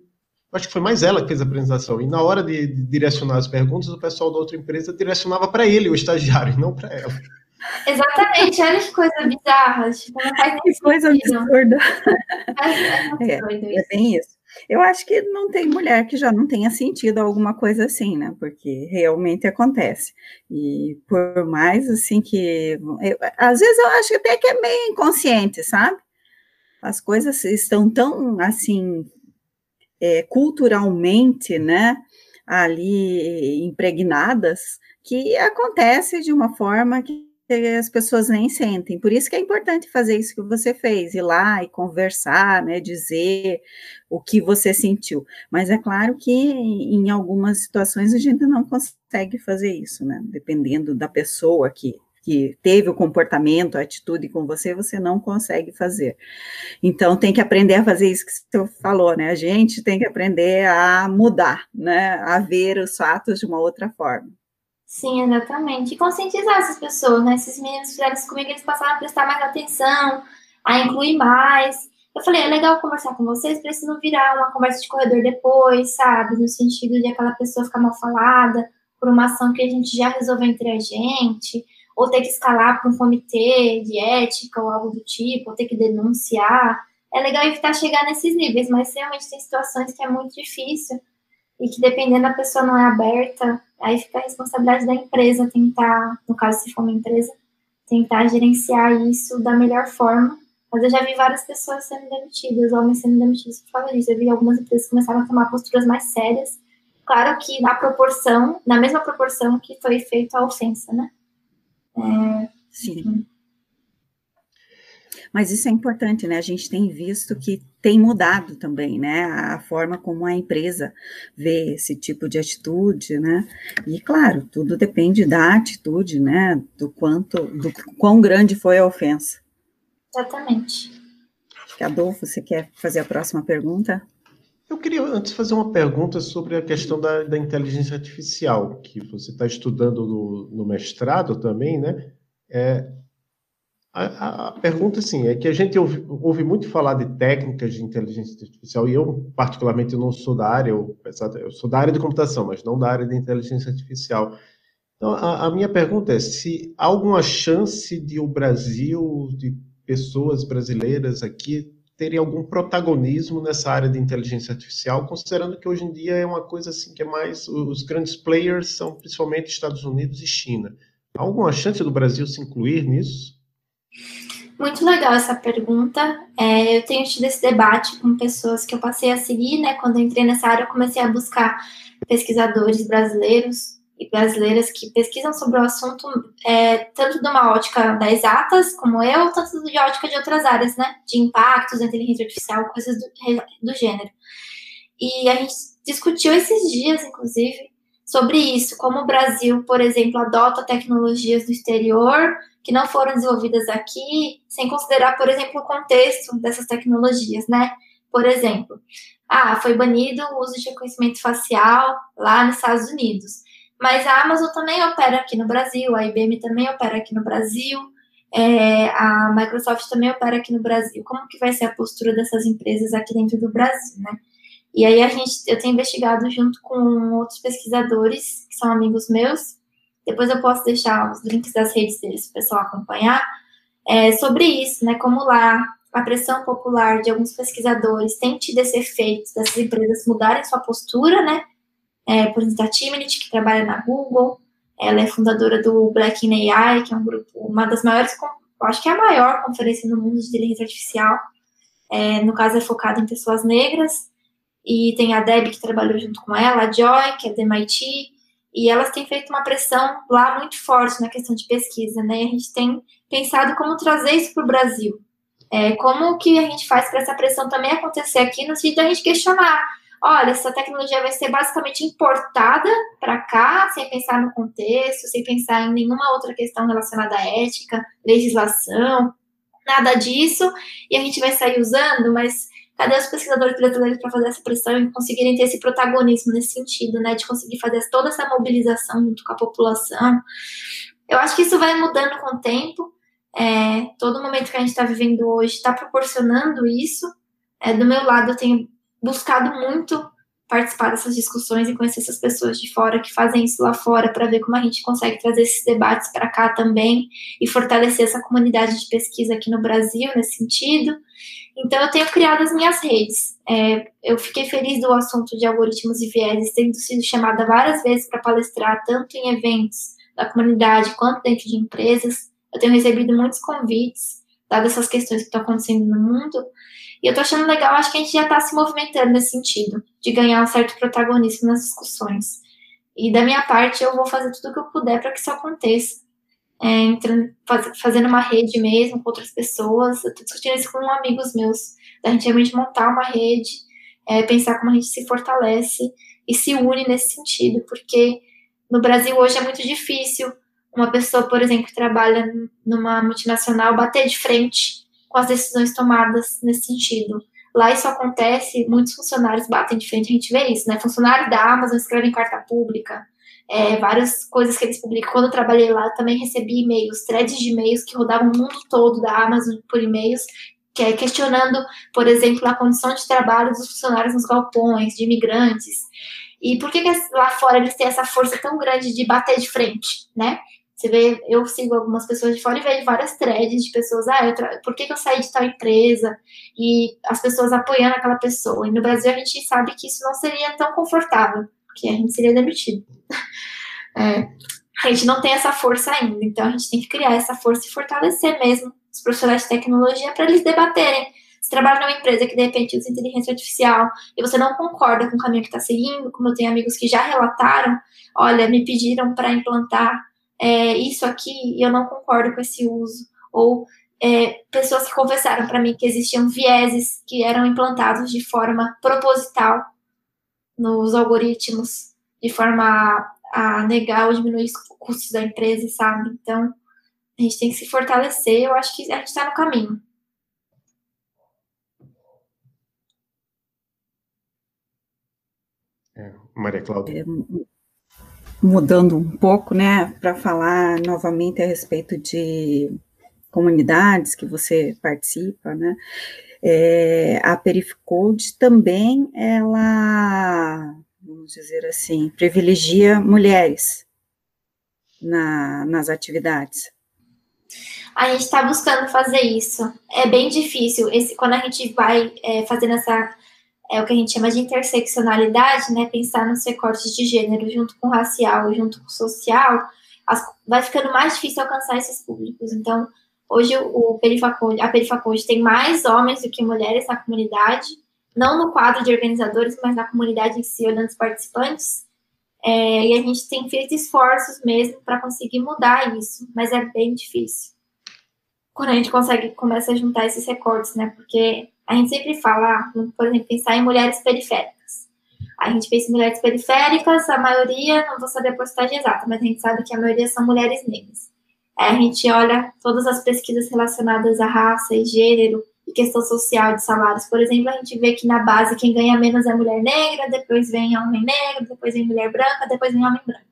acho que foi mais ela que fez a apresentação. E na hora de, de direcionar as perguntas, o pessoal da outra empresa direcionava para ele, o estagiário, e não para ela. Exatamente, olha que coisa bizarra. Tipo, não faz que coisa absurda. É, é, é bem isso. Eu acho que não tem mulher que já não tenha sentido alguma coisa assim, né? Porque realmente acontece. E por mais assim que. Eu, às vezes eu acho até que é meio inconsciente, sabe? As coisas estão tão assim. É, culturalmente, né? Ali impregnadas, que acontece de uma forma que as pessoas nem sentem. Por isso que é importante fazer isso que você fez, ir lá e conversar, né, dizer o que você sentiu. Mas é claro que em algumas situações a gente não consegue fazer isso, né? Dependendo da pessoa que que teve o comportamento, a atitude com você, você não consegue fazer. Então, tem que aprender a fazer isso que você falou, né? A gente tem que aprender a mudar, né? A ver os fatos de uma outra forma. Sim, exatamente. E conscientizar essas pessoas, né? Esses meninos fizeram isso comigo, eles passaram a prestar mais atenção, a incluir mais. Eu falei, é legal conversar com vocês, não virar uma conversa de corredor depois, sabe? No sentido de aquela pessoa ficar mal falada por uma ação que a gente já resolveu entre a gente, ou ter que escalar para um comitê de ética ou algo do tipo, ou ter que denunciar. É legal evitar chegar nesses níveis, mas realmente tem situações que é muito difícil e que dependendo da pessoa não é aberta, aí fica a responsabilidade da empresa tentar, no caso se for uma empresa, tentar gerenciar isso da melhor forma. Mas eu já vi várias pessoas sendo demitidas, homens sendo demitidos por causa disso. Eu vi algumas empresas começaram a tomar posturas mais sérias. Claro que na proporção, na mesma proporção que foi feita a ofensa, né? É, Sim. Mas isso é importante, né? A gente tem visto que tem mudado também, né? A forma como a empresa vê esse tipo de atitude, né? E claro, tudo depende da atitude, né? Do quanto, do quão grande foi a ofensa. Exatamente. Adolfo, você quer fazer a próxima pergunta? Eu queria antes fazer uma pergunta sobre a questão da, da inteligência artificial, que você está estudando no, no, mestrado também, né? É, a, a, pergunta, assim, é que a gente ouve, ouve, muito falar de técnicas de inteligência artificial, e eu, particularmente, não sou da área, eu, eu sou da área de computação, mas não da área de inteligência artificial. Então, a, a minha pergunta é se há alguma chance de o Brasil, de pessoas brasileiras aqui, terem algum protagonismo nessa área de inteligência artificial, considerando que hoje em dia é uma coisa assim que é mais os grandes players são principalmente Estados Unidos e China. Há alguma chance do Brasil se incluir nisso? Muito legal essa pergunta. É, eu tenho tido esse debate com pessoas que eu passei a seguir, né? Quando eu entrei nessa área, eu comecei a buscar pesquisadores brasileiros e brasileiras que pesquisam sobre o assunto, é, tanto de uma ótica das exatas, como eu, tanto de ótica de outras áreas, né? De impactos, inteligência artificial, coisas do, do gênero. E a gente discutiu esses dias, inclusive, sobre isso, como o Brasil, por exemplo, adota tecnologias do exterior que não foram desenvolvidas aqui, sem considerar, por exemplo, o contexto dessas tecnologias, né? Por exemplo, ah, foi banido o uso de reconhecimento facial lá nos Estados Unidos. Mas a Amazon também opera aqui no Brasil, a IBM também opera aqui no Brasil, é, a Microsoft também opera aqui no Brasil. Como que vai ser a postura dessas empresas aqui dentro do Brasil, né? E aí a gente, eu tenho investigado junto com outros pesquisadores que são amigos meus, depois eu posso deixar os links das redes deles para o pessoal acompanhar. É, sobre isso, né? Como lá a pressão popular de alguns pesquisadores tem tido esse efeito dessas empresas mudarem sua postura, né? É, por exemplo, a Timinit, que trabalha na Google, ela é fundadora do Black in AI, que é um grupo, uma das maiores, acho que é a maior conferência no mundo de inteligência artificial. É, no caso, é focada em pessoas negras. E tem a Deb, que trabalhou junto com ela, a Joy, que é da MIT, e elas têm feito uma pressão lá muito forte na questão de pesquisa, né? A gente tem pensado como trazer isso para o Brasil. É, como que a gente faz para essa pressão também acontecer aqui, no sentido da gente questionar, olha, essa tecnologia vai ser basicamente importada para cá, sem pensar no contexto, sem pensar em nenhuma outra questão relacionada à ética, legislação, nada disso, e a gente vai sair usando, mas Cadê os pesquisadores brasileiros para fazer essa pressão e conseguirem ter esse protagonismo nesse sentido, né? De conseguir fazer toda essa mobilização junto com a população. Eu acho que isso vai mudando com o tempo. É, todo momento que a gente está vivendo hoje está proporcionando isso. É, do meu lado, eu tenho buscado muito participar dessas discussões e conhecer essas pessoas de fora que fazem isso lá fora para ver como a gente consegue trazer esses debates para cá também e fortalecer essa comunidade de pesquisa aqui no Brasil nesse sentido. Então, eu tenho criado as minhas redes. É, eu fiquei feliz do assunto de algoritmos e vieses, tendo sido chamada várias vezes para palestrar, tanto em eventos da comunidade quanto dentro de empresas. Eu tenho recebido muitos convites, dadas essas questões que estão acontecendo no mundo. E eu tô achando legal, acho que a gente já está se movimentando nesse sentido, de ganhar um certo protagonismo nas discussões. E da minha parte, eu vou fazer tudo o que eu puder para que isso aconteça. é, entrando, faz, fazendo uma rede mesmo com outras pessoas. Eu estou discutindo isso com amigos meus, da gente realmente montar uma rede, é, pensar como a gente se fortalece e se une nesse sentido, porque no Brasil hoje é muito difícil uma pessoa, por exemplo, que trabalha numa multinacional bater de frente com as decisões tomadas nesse sentido. Lá isso acontece, muitos funcionários batem de frente, a gente vê isso, né? Funcionários da Amazon escrevem carta pública, é, várias coisas que eles publicam. Quando eu trabalhei lá, eu também recebi e-mails, threads de e-mails que rodavam o mundo todo da Amazon por e-mails, que é questionando, por exemplo, a condição de trabalho dos funcionários nos galpões, de imigrantes. E por que, que lá fora eles têm essa força tão grande de bater de frente, né? Você vê, eu sigo algumas pessoas de fora e vejo várias threads de pessoas, ah, eu por que, que eu saí de tal empresa? E as pessoas apoiando aquela pessoa. E no Brasil a gente sabe que isso não seria tão confortável, porque a gente seria demitido. É, a gente não tem essa força ainda, então a gente tem que criar essa força e fortalecer mesmo os profissionais de tecnologia para eles debaterem. Você trabalha numa empresa que de repente usa inteligência artificial e você não concorda com o caminho que está seguindo, como eu tenho amigos que já relataram, olha, me pediram para implantar é, isso aqui e eu não concordo com esse uso. Ou é, pessoas que confessaram para mim que existiam vieses que eram implantados de forma proposital nos algoritmos, de forma a, a negar ou diminuir os custos da empresa, sabe? Então, a gente tem que se fortalecer. Eu acho que a gente está no caminho. É, Maria Cláudia. É, mudando um pouco, né, para falar novamente a respeito de comunidades que você participa, né, é, a Perificode também, ela, vamos dizer assim, privilegia mulheres na, nas atividades. A gente está buscando fazer isso. É bem difícil. Esse, quando a gente vai é, fazendo essa é o que a gente chama de interseccionalidade, né? Pensar nos recortes de gênero junto com racial, junto com social, as, vai ficando mais difícil alcançar esses públicos. Então, hoje o Perifacode, a Perifacode tem mais homens do que mulheres na comunidade, não no quadro de organizadores, mas na comunidade em si, olhando os participantes. É, e a gente tem feito esforços mesmo para conseguir mudar isso, mas é bem difícil. Quando a gente consegue, começa a juntar esses recortes, né? Porque a gente sempre fala, por exemplo, pensar em mulheres periféricas. A gente pensa em mulheres periféricas, a maioria, não vou saber a porcentagem exata, mas a gente sabe que a maioria são mulheres negras. Aí a gente olha todas as pesquisas relacionadas à raça e gênero e questão social de salários. Por exemplo, a gente vê que na base quem ganha menos é mulher negra, depois vem homem negro, depois vem mulher branca, depois vem homem branco.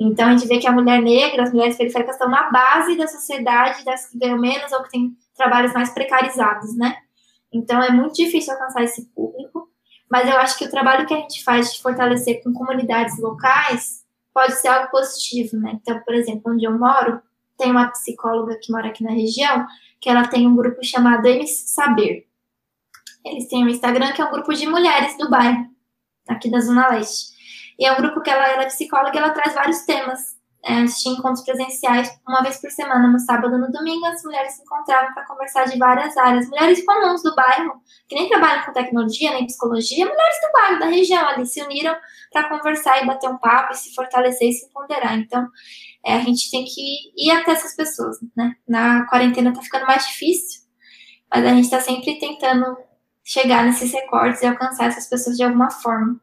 Então a gente vê que a mulher negra, as mulheres periféricas estão na base da sociedade das que ganham menos ou que têm trabalhos mais precarizados, né? Então é muito difícil alcançar esse público, mas eu acho que o trabalho que a gente faz de fortalecer com comunidades locais pode ser algo positivo, né? Então, por exemplo, onde eu moro, tem uma psicóloga que mora aqui na região, que ela tem um grupo chamado Eles Saber. Eles têm um Instagram que é um grupo de mulheres do bairro, aqui da Zona Leste. E é um grupo que ela, ela é psicóloga e ela traz vários temas é, encontros presenciais uma vez por semana, no sábado e no domingo, as mulheres se encontravam para conversar de várias áreas. Mulheres comuns do bairro, que nem trabalham com tecnologia, nem psicologia, mulheres do bairro, da região ali, se uniram para conversar e bater um papo e se fortalecer e se empoderar. Então, é, a gente tem que ir até essas pessoas, né? Na quarentena tá ficando mais difícil, mas a gente está sempre tentando chegar nesses recortes e alcançar essas pessoas de alguma forma.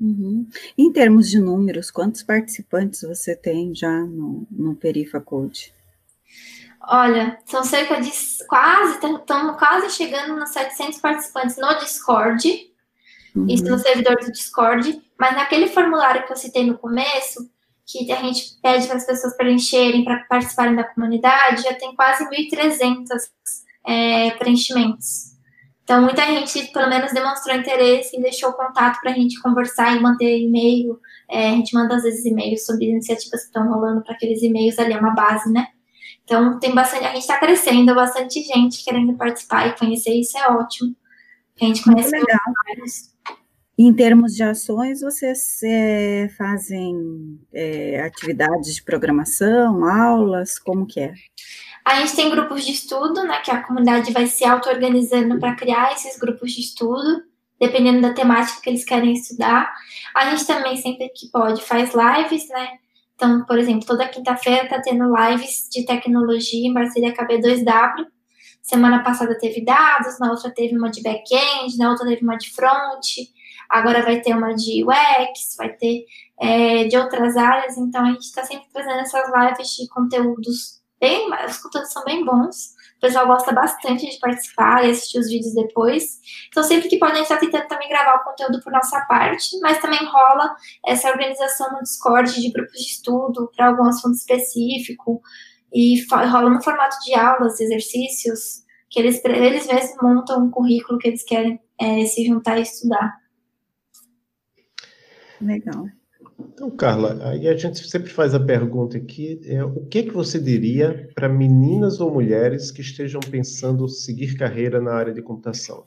Uhum. Em termos de números, quantos participantes você tem já no, no Perifa Code? Olha, são cerca de quase, estamos quase chegando nos 700 participantes no Discord, uhum. isso no servidor do Discord, mas naquele formulário que eu citei no começo, que a gente pede para as pessoas preencherem, para participarem da comunidade, já tem quase 1.300 é, preenchimentos. Então, muita gente, pelo menos, demonstrou interesse e deixou contato para a gente conversar e manter e-mail. É, a gente manda, às vezes, e-mails sobre iniciativas que estão rolando para aqueles e-mails ali, é uma base, né? Então, tem bastante, a gente está crescendo, bastante gente querendo participar e conhecer, isso é ótimo. A gente conhece legal. vários. Em termos de ações, vocês é, fazem é, atividades de programação, aulas, como que é? A gente tem grupos de estudo, né, que a comunidade vai se auto-organizando para criar esses grupos de estudo, dependendo da temática que eles querem estudar. A gente também, sempre que pode, faz lives, né, Então, por exemplo, toda quinta-feira está tendo lives de tecnologia em parceria com a B2W. Semana passada teve dados, na outra teve uma de back-end, na outra teve uma de front, agora vai ter uma de UX, vai ter é, de outras áreas. Então, a gente está sempre trazendo essas lives de conteúdos bem, os conteúdos são bem bons. O pessoal gosta bastante de participar e assistir os vídeos depois. Então, sempre que podem, estar tentando também gravar o conteúdo por nossa parte, mas também rola essa organização no Discord de grupos de estudo para algum assunto específico. E rola no formato de aulas, exercícios, que eles, eles mesmos montam um currículo que eles querem é, se juntar e estudar. Legal. Então, Carla, aí a gente sempre faz a pergunta aqui: é, o que, que você diria para meninas ou mulheres que estejam pensando seguir carreira na área de computação?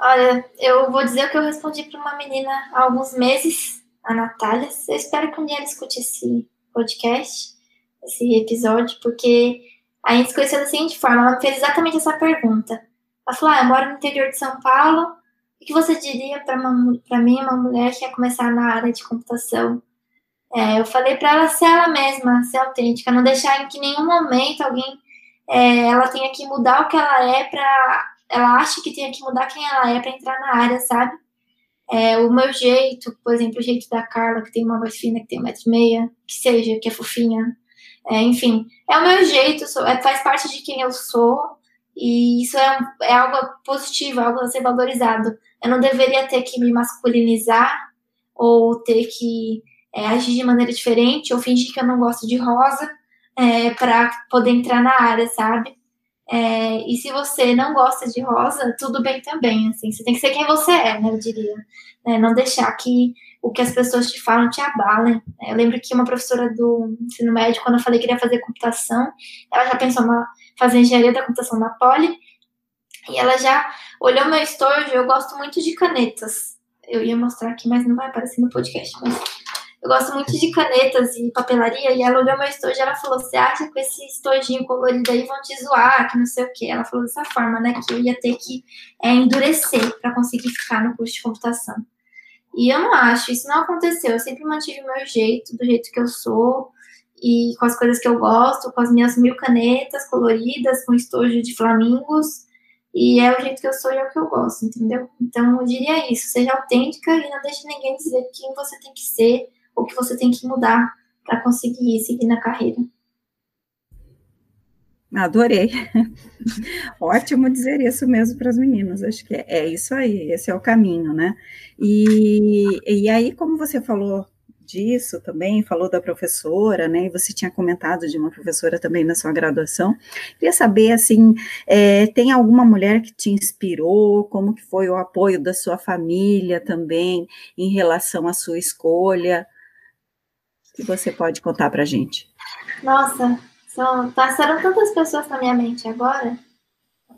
Olha, eu vou dizer o que eu respondi para uma menina há alguns meses, a Natália. Eu espero que um dia ela escute esse podcast, esse episódio, porque a gente se conheceu da seguinte forma: ela fez exatamente essa pergunta. Ela falou: Ah, eu moro no interior de São Paulo o que você diria para mim, uma mulher que quer começar na área de computação? É, eu falei para ela ser ela mesma, ser autêntica, não deixar em que nenhum momento alguém é, ela tenha que mudar o que ela é para ela acha que tenha que mudar quem ela é para entrar na área, sabe? É, o meu jeito, por exemplo, o jeito da Carla, que tem uma voz fina, que tem um metro e meia, que seja, que é fofinha, é, enfim, é o meu jeito, sou, é, faz parte de quem eu sou, e isso é, é algo positivo, algo a ser valorizado. Eu não deveria ter que me masculinizar ou ter que é, agir de maneira diferente ou fingir que eu não gosto de rosa é, para poder entrar na área, sabe? É, e se você não gosta de rosa, tudo bem também, assim, você tem que ser quem você é, né, eu diria. É, não deixar que o que as pessoas te falam te abalem. Eu lembro que uma professora do ensino médio, quando eu falei que queria fazer computação, ela já pensou em fazer engenharia da computação na Poli, e ela já olhou meu estojo, eu gosto muito de canetas. Eu ia mostrar aqui, mas não vai aparecer no podcast. Mas eu gosto muito de canetas e papelaria. E ela olhou meu estojo e ela falou: Você acha que com esse estojinho colorido aí vão te zoar, que não sei o quê? Ela falou dessa forma, né? Que eu ia ter que é, endurecer para conseguir ficar no curso de computação. E eu não acho, isso não aconteceu. Eu sempre mantive o meu jeito, do jeito que eu sou, e com as coisas que eu gosto, com as minhas mil canetas coloridas, com estojo de flamingos. E é o jeito que eu sou e é o que eu gosto, entendeu? Então eu diria isso: seja autêntica e não deixe ninguém dizer quem você tem que ser ou que você tem que mudar para conseguir seguir na carreira. Adorei. Ótimo dizer isso mesmo para as meninas. Acho que é, é, isso aí, esse é o caminho, né? E, e aí, como você falou disso também, falou da professora, né? E você tinha comentado de uma professora também na sua graduação. Queria saber, assim, é, tem alguma mulher que te inspirou? Como que foi o apoio da sua família também em relação à sua escolha? Que você pode contar para gente? Nossa, são, passaram tantas pessoas na minha mente agora,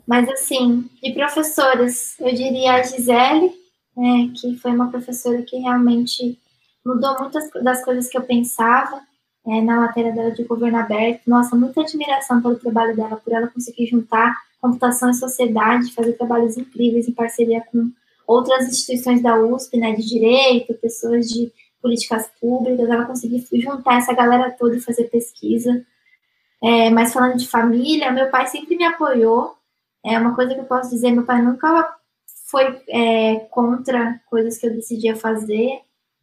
mas assim, de professoras, eu diria a Gisele, né, que foi uma professora que realmente mudou muitas das coisas que eu pensava é, na matéria dela de governo aberto. Nossa, muita admiração pelo trabalho dela, por ela conseguir juntar computação e sociedade, fazer trabalhos incríveis em parceria com outras instituições da USP, né, de direito, pessoas de políticas públicas, ela conseguiu juntar essa galera toda e fazer pesquisa. É, mas falando de família, meu pai sempre me apoiou. É uma coisa que eu posso dizer, meu pai nunca foi é, contra coisas que eu decidia fazer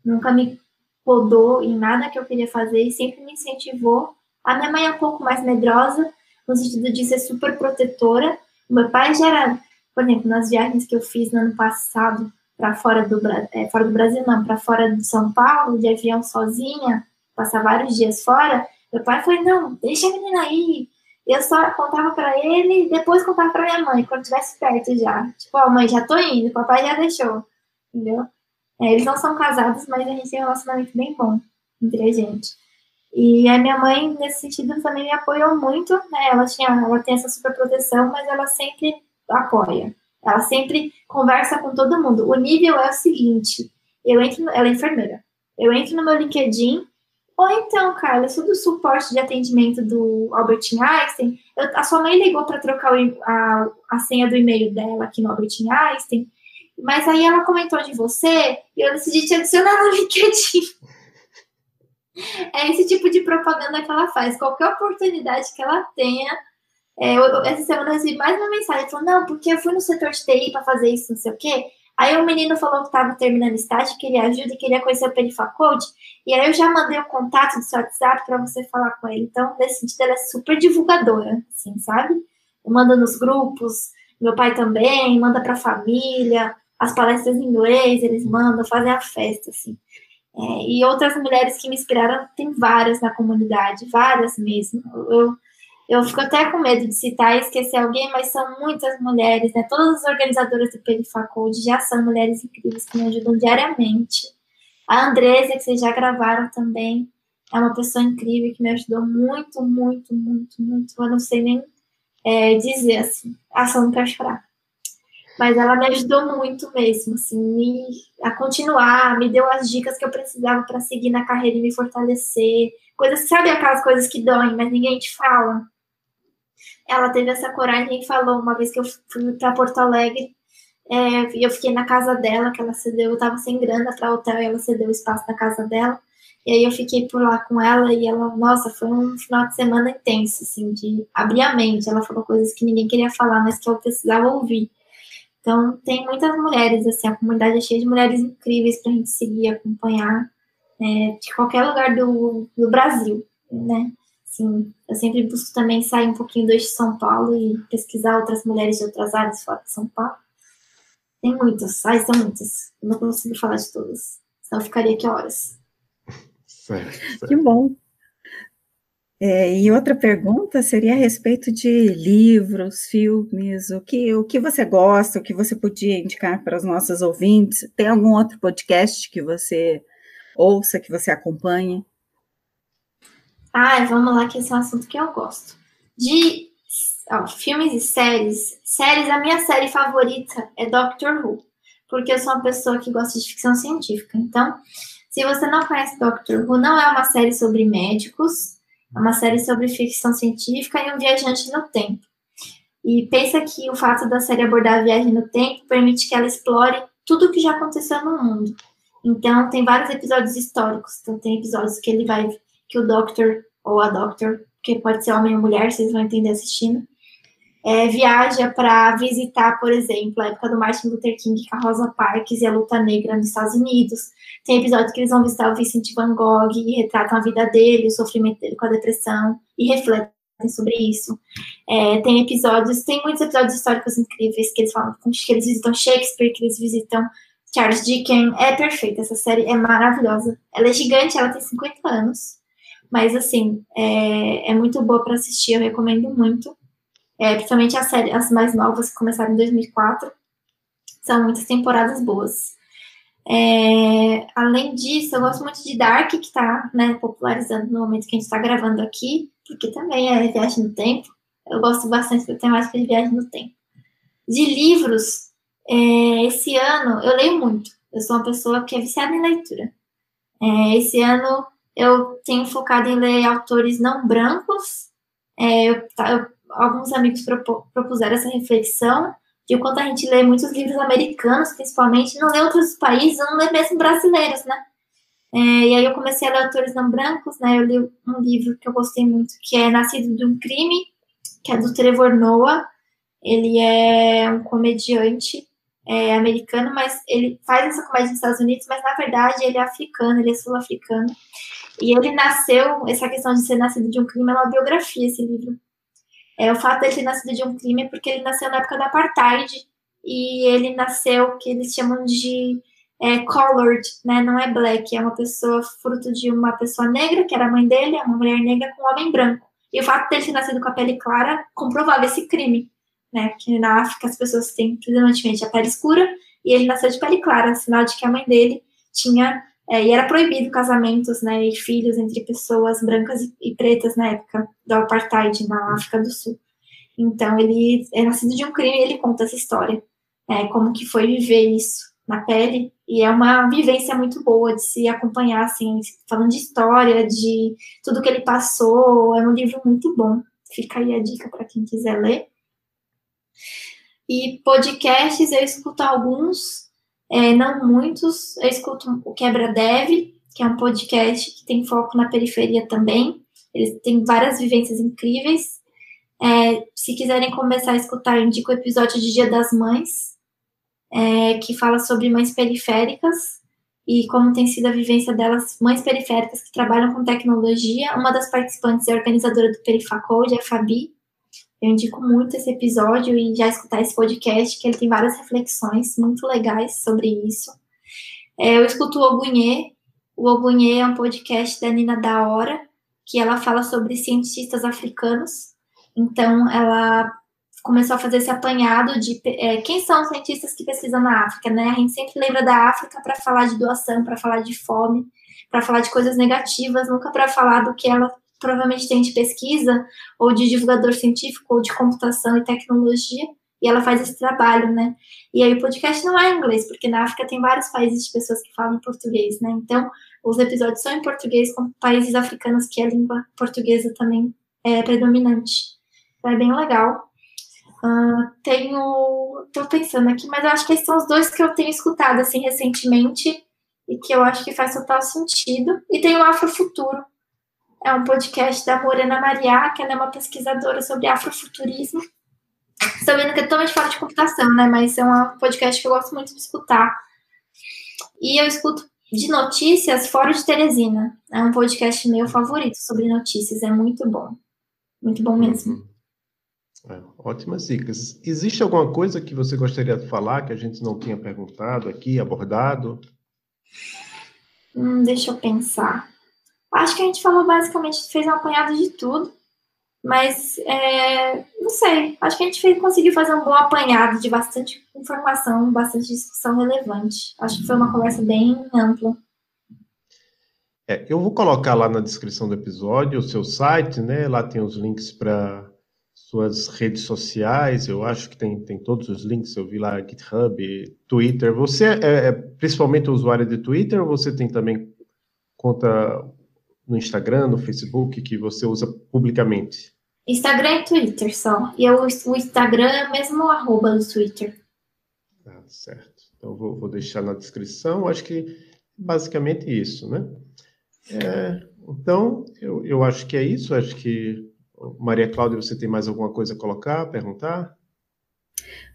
nunca me podou em nada que eu queria fazer e sempre me incentivou. A minha mãe é um pouco mais medrosa, no sentido de ser super protetora. O meu pai já era, por exemplo, nas viagens que eu fiz no ano passado para fora do é, fora do Brasil, não, para fora de São Paulo, de avião sozinha, passar vários dias fora. Meu pai foi não, deixa a menina aí. Eu só contava para ele e depois contava para minha mãe quando estivesse perto já. Tipo, ó, oh, mãe, já tô indo, papai já deixou, entendeu? É, eles não são casados, mas a gente tem um relacionamento bem bom entre a gente. E a minha mãe, nesse sentido, também me apoiou muito, né? Ela, tinha, ela tem essa super proteção, mas ela sempre apoia. Ela sempre conversa com todo mundo. O nível é o seguinte: eu entro, ela é enfermeira. Eu entro no meu LinkedIn, ou então, Carla, eu sou do suporte de atendimento do Albert Einstein. Eu, a sua mãe ligou para trocar o, a, a senha do e-mail dela aqui no Albert Einstein. Mas aí ela comentou de você e eu decidi te adicionar no LinkedIn. É esse tipo de propaganda que ela faz. Qualquer oportunidade que ela tenha. É, eu, essa semana eu recebi mais uma mensagem. Falou, não, porque eu fui no setor de TI para fazer isso, não sei o quê. Aí o menino falou que estava terminando estágio, queria ajuda e queria conhecer o Perifacode. E aí eu já mandei o contato do seu WhatsApp para você falar com ele. Então, nesse sentido, ela é super divulgadora, assim, sabe? Manda nos grupos, meu pai também, manda para a família, as palestras em inglês, eles mandam, fazem a festa, assim. É, e outras mulheres que me inspiraram, tem várias na comunidade, várias mesmo. Eu, eu fico até com medo de citar e esquecer alguém, mas são muitas mulheres, né? Todas as organizadoras do Perifacode já são mulheres incríveis que me ajudam diariamente. A Andresa, que vocês já gravaram também, é uma pessoa incrível que me ajudou muito, muito, muito, muito. Eu não sei nem é, dizer assim. Ah, só não quero mas ela me ajudou muito mesmo, assim, me, a continuar, me deu as dicas que eu precisava para seguir na carreira e me fortalecer. Coisas, sabe aquelas coisas que doem, mas ninguém te fala? Ela teve essa coragem e falou uma vez que eu fui para Porto Alegre, é, eu fiquei na casa dela, que ela cedeu, eu estava sem grana para hotel e ela cedeu o espaço da casa dela. E aí eu fiquei por lá com ela e ela, nossa, foi um final de semana intenso, assim, de abrir a mente. Ela falou coisas que ninguém queria falar, mas que eu precisava ouvir. Então, tem muitas mulheres, assim, a comunidade é cheia de mulheres incríveis para a gente seguir, acompanhar, é, de qualquer lugar do, do Brasil, né? Assim, eu sempre busco também sair um pouquinho do eixo de São Paulo e pesquisar outras mulheres de outras áreas fora de São Paulo. Tem muitas, ai, são muitas. Eu não consigo falar de todas, senão eu ficaria aqui horas. Certo, certo. Que bom. É, e outra pergunta seria a respeito de livros, filmes, o que, o que você gosta, o que você podia indicar para os nossos ouvintes? Tem algum outro podcast que você ouça, que você acompanhe? Ah, vamos lá, que esse é um assunto que eu gosto. De ó, filmes e séries, séries, a minha série favorita é Doctor Who, porque eu sou uma pessoa que gosta de ficção científica. Então, se você não conhece Doctor Who, não é uma série sobre médicos, é uma série sobre ficção científica e um viajante no tempo. E pensa que o fato da série abordar a viagem no tempo permite que ela explore tudo o que já aconteceu no mundo. Então, tem vários episódios históricos. Então, tem episódios que ele vai, que o Doctor, ou a Doctor, que pode ser homem ou mulher, vocês vão entender assistindo, é, viaja para visitar, por exemplo, a época do Martin Luther King com a Rosa Parks e a luta negra nos Estados Unidos. Tem episódios que eles vão visitar o Vincent Van Gogh e retratam a vida dele, o sofrimento dele com a depressão e refletem sobre isso. É, tem episódios, tem muitos episódios históricos incríveis que eles falam que eles visitam Shakespeare, que eles visitam Charles Dickens. É perfeita, essa série é maravilhosa. Ela é gigante, ela tem 50 anos, mas assim, é, é muito boa para assistir, eu recomendo muito é, principalmente as, séries, as mais novas que começaram em 2004. São muitas temporadas boas. É, além disso, eu gosto muito de Dark, que está né, popularizando no momento que a gente está gravando aqui, porque também é viagem no tempo. Eu gosto bastante da temática de viagem no tempo. De livros, é, esse ano eu leio muito. Eu sou uma pessoa que é viciada em leitura. É, esse ano eu tenho focado em ler autores não brancos. É, eu, tá, eu alguns amigos propuseram essa reflexão de o quanto a gente lê muitos livros americanos, principalmente, não lê outros países, não lê mesmo brasileiros, né? É, e aí eu comecei a ler autores não brancos, né? Eu li um livro que eu gostei muito, que é Nascido de um Crime, que é do Trevor Noah. Ele é um comediante é, americano, mas ele faz essa comédia nos Estados Unidos, mas na verdade ele é africano, ele é sul-africano. E ele nasceu, essa questão de ser nascido de um crime é uma biografia, esse livro. É, o fato dele ter nascido de um crime é porque ele nasceu na época da apartheid e ele nasceu que eles chamam de é, colored, né? Não é black, é uma pessoa fruto de uma pessoa negra, que era a mãe dele, é uma mulher negra com um homem branco. E o fato dele ter nascido com a pele clara comprovava esse crime, né? Que na África as pessoas têm predominantemente a pele escura e ele nasceu de pele clara, sinal de que a mãe dele tinha é, e era proibido casamentos né, e filhos entre pessoas brancas e, pretas na época do apartheid na África do Sul. Então, ele é nascido de um crime e ele conta essa história, é, como que foi viver isso na pele. E é uma vivência muito boa de se acompanhar, assim, falando de história, de tudo que ele passou. É um livro muito bom. Fica aí a dica para quem quiser ler. E podcasts, eu escuto alguns, é, não muitos. Eu escuto o Quebra Dev, que é um podcast que tem foco na periferia também. Eles têm várias vivências incríveis. É, se quiserem começar a escutar, eu indico o episódio de Dia das Mães, é, que fala sobre mães periféricas e como tem sido a vivência delas, mães periféricas que trabalham com tecnologia. Uma das participantes é organizadora do Perifacode, a Fabi. Eu indico muito esse episódio e já escutar esse podcast, que ele tem várias reflexões muito legais sobre isso. É, eu escuto o Ogunhê. O Ogunhê é um podcast da Nina da Hora, que ela fala sobre cientistas africanos. Então, ela começou a fazer esse apanhado de é, quem são os cientistas que pesquisam na África, né? A gente sempre lembra da África para falar de doação, para falar de fome, para falar de coisas negativas, nunca para falar do que ela provavelmente tem de pesquisa, ou de divulgador científico, ou de computação e tecnologia, e ela faz esse trabalho, né? E aí o podcast não é em inglês, porque na África tem vários países de pessoas que falam português, né? Então, os episódios são em português, com países africanos que a língua portuguesa também é predominante. É bem legal. Uh, tenho. Tô pensando aqui, mas eu acho que esses são os dois que eu tenho escutado assim recentemente e que eu acho que faz total sentido. E tem o Afrofuturo. É um podcast da Morena Maria, que ela é uma pesquisadora sobre afrofuturismo. Estou vendo que é totalmente fora de computação, né? Mas é um podcast que eu gosto muito de escutar. E eu escuto de notícias Fora de Teresina. É um podcast meu favorito sobre notícias. É muito bom. Muito bom mesmo. Uhum. É, ótimas dicas. Existe alguma coisa que você gostaria de falar que a gente não tinha perguntado aqui, abordado? Hum, deixa eu pensar. Acho que a gente falou basicamente, fez um apanhado de tudo, mas é, não sei. Acho que a gente fez, conseguiu fazer um bom apanhado de bastante informação, bastante discussão relevante. Acho que foi uma conversa bem ampla. É, eu vou colocar lá na descrição do episódio o seu site, né? Lá tem os links para suas redes sociais, eu acho que tem, tem todos os links, eu vi lá GitHub, Twitter. Você é, é principalmente usuário de Twitter ou você tem também conta no Instagram, no Facebook, que você usa publicamente? Instagram e Twitter só. E eu, o Instagram é mesmo o arroba do Twitter. Ah, certo. Então vou, vou deixar na descrição. Acho que basicamente isso, né? É, então, eu, eu acho que é isso. Acho que Maria Cláudia, você tem mais alguma coisa a colocar, perguntar?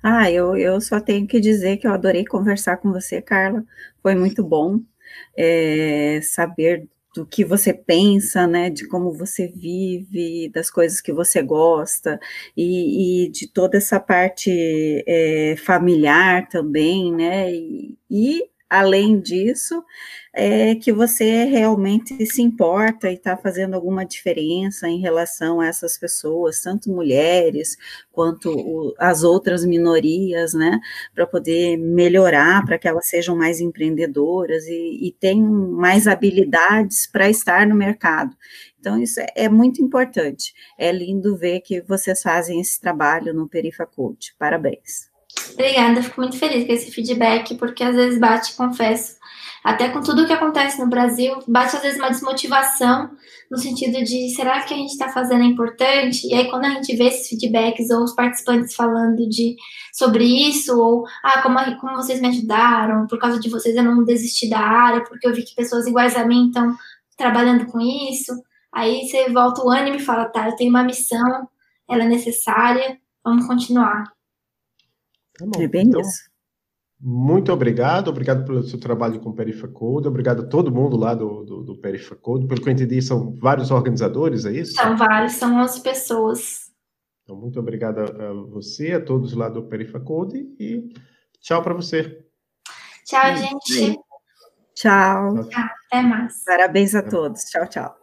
Ah, eu, eu só tenho que dizer que eu adorei conversar com você, Carla. Foi muito bom é, saber do que você pensa, né, de como você vive, das coisas que você gosta e, e de toda essa parte é, familiar também, né, e, e além disso, é que você realmente se importa e está fazendo alguma diferença em relação a essas pessoas, tanto mulheres quanto o, as outras minorias, né, para poder melhorar, para que elas sejam mais empreendedoras e, e tenham mais habilidades para estar no mercado. Então, isso é, é, muito importante. É lindo ver que vocês fazem esse trabalho no Perifacult. Parabéns. Obrigada, fico muito feliz com esse feedback, porque às vezes bate, confesso, até com tudo o que acontece no Brasil, bate às vezes uma desmotivação no sentido de será que a gente está fazendo é importante? E aí quando a gente vê esses feedbacks ou os participantes falando de sobre isso ou ah como, como vocês me ajudaram, por causa de vocês eu não desisti da área porque eu vi que pessoas iguais a mim estão trabalhando com isso. Aí você volta o ânimo e fala tá, eu tenho uma missão, ela é necessária, vamos continuar. Tá bom. É bem então, isso. Muito obrigado, obrigado pelo seu trabalho com o Perifacode, obrigado a todo mundo lá do, do, do Perifacode. Pelo que eu entendi, são vários organizadores, é isso? São vários, são 11 pessoas. Então, muito obrigado a você, a todos lá do Perifacode e tchau para você. Tchau, gente. Tchau. tchau. Até mais. Parabéns a todos. Tchau, tchau.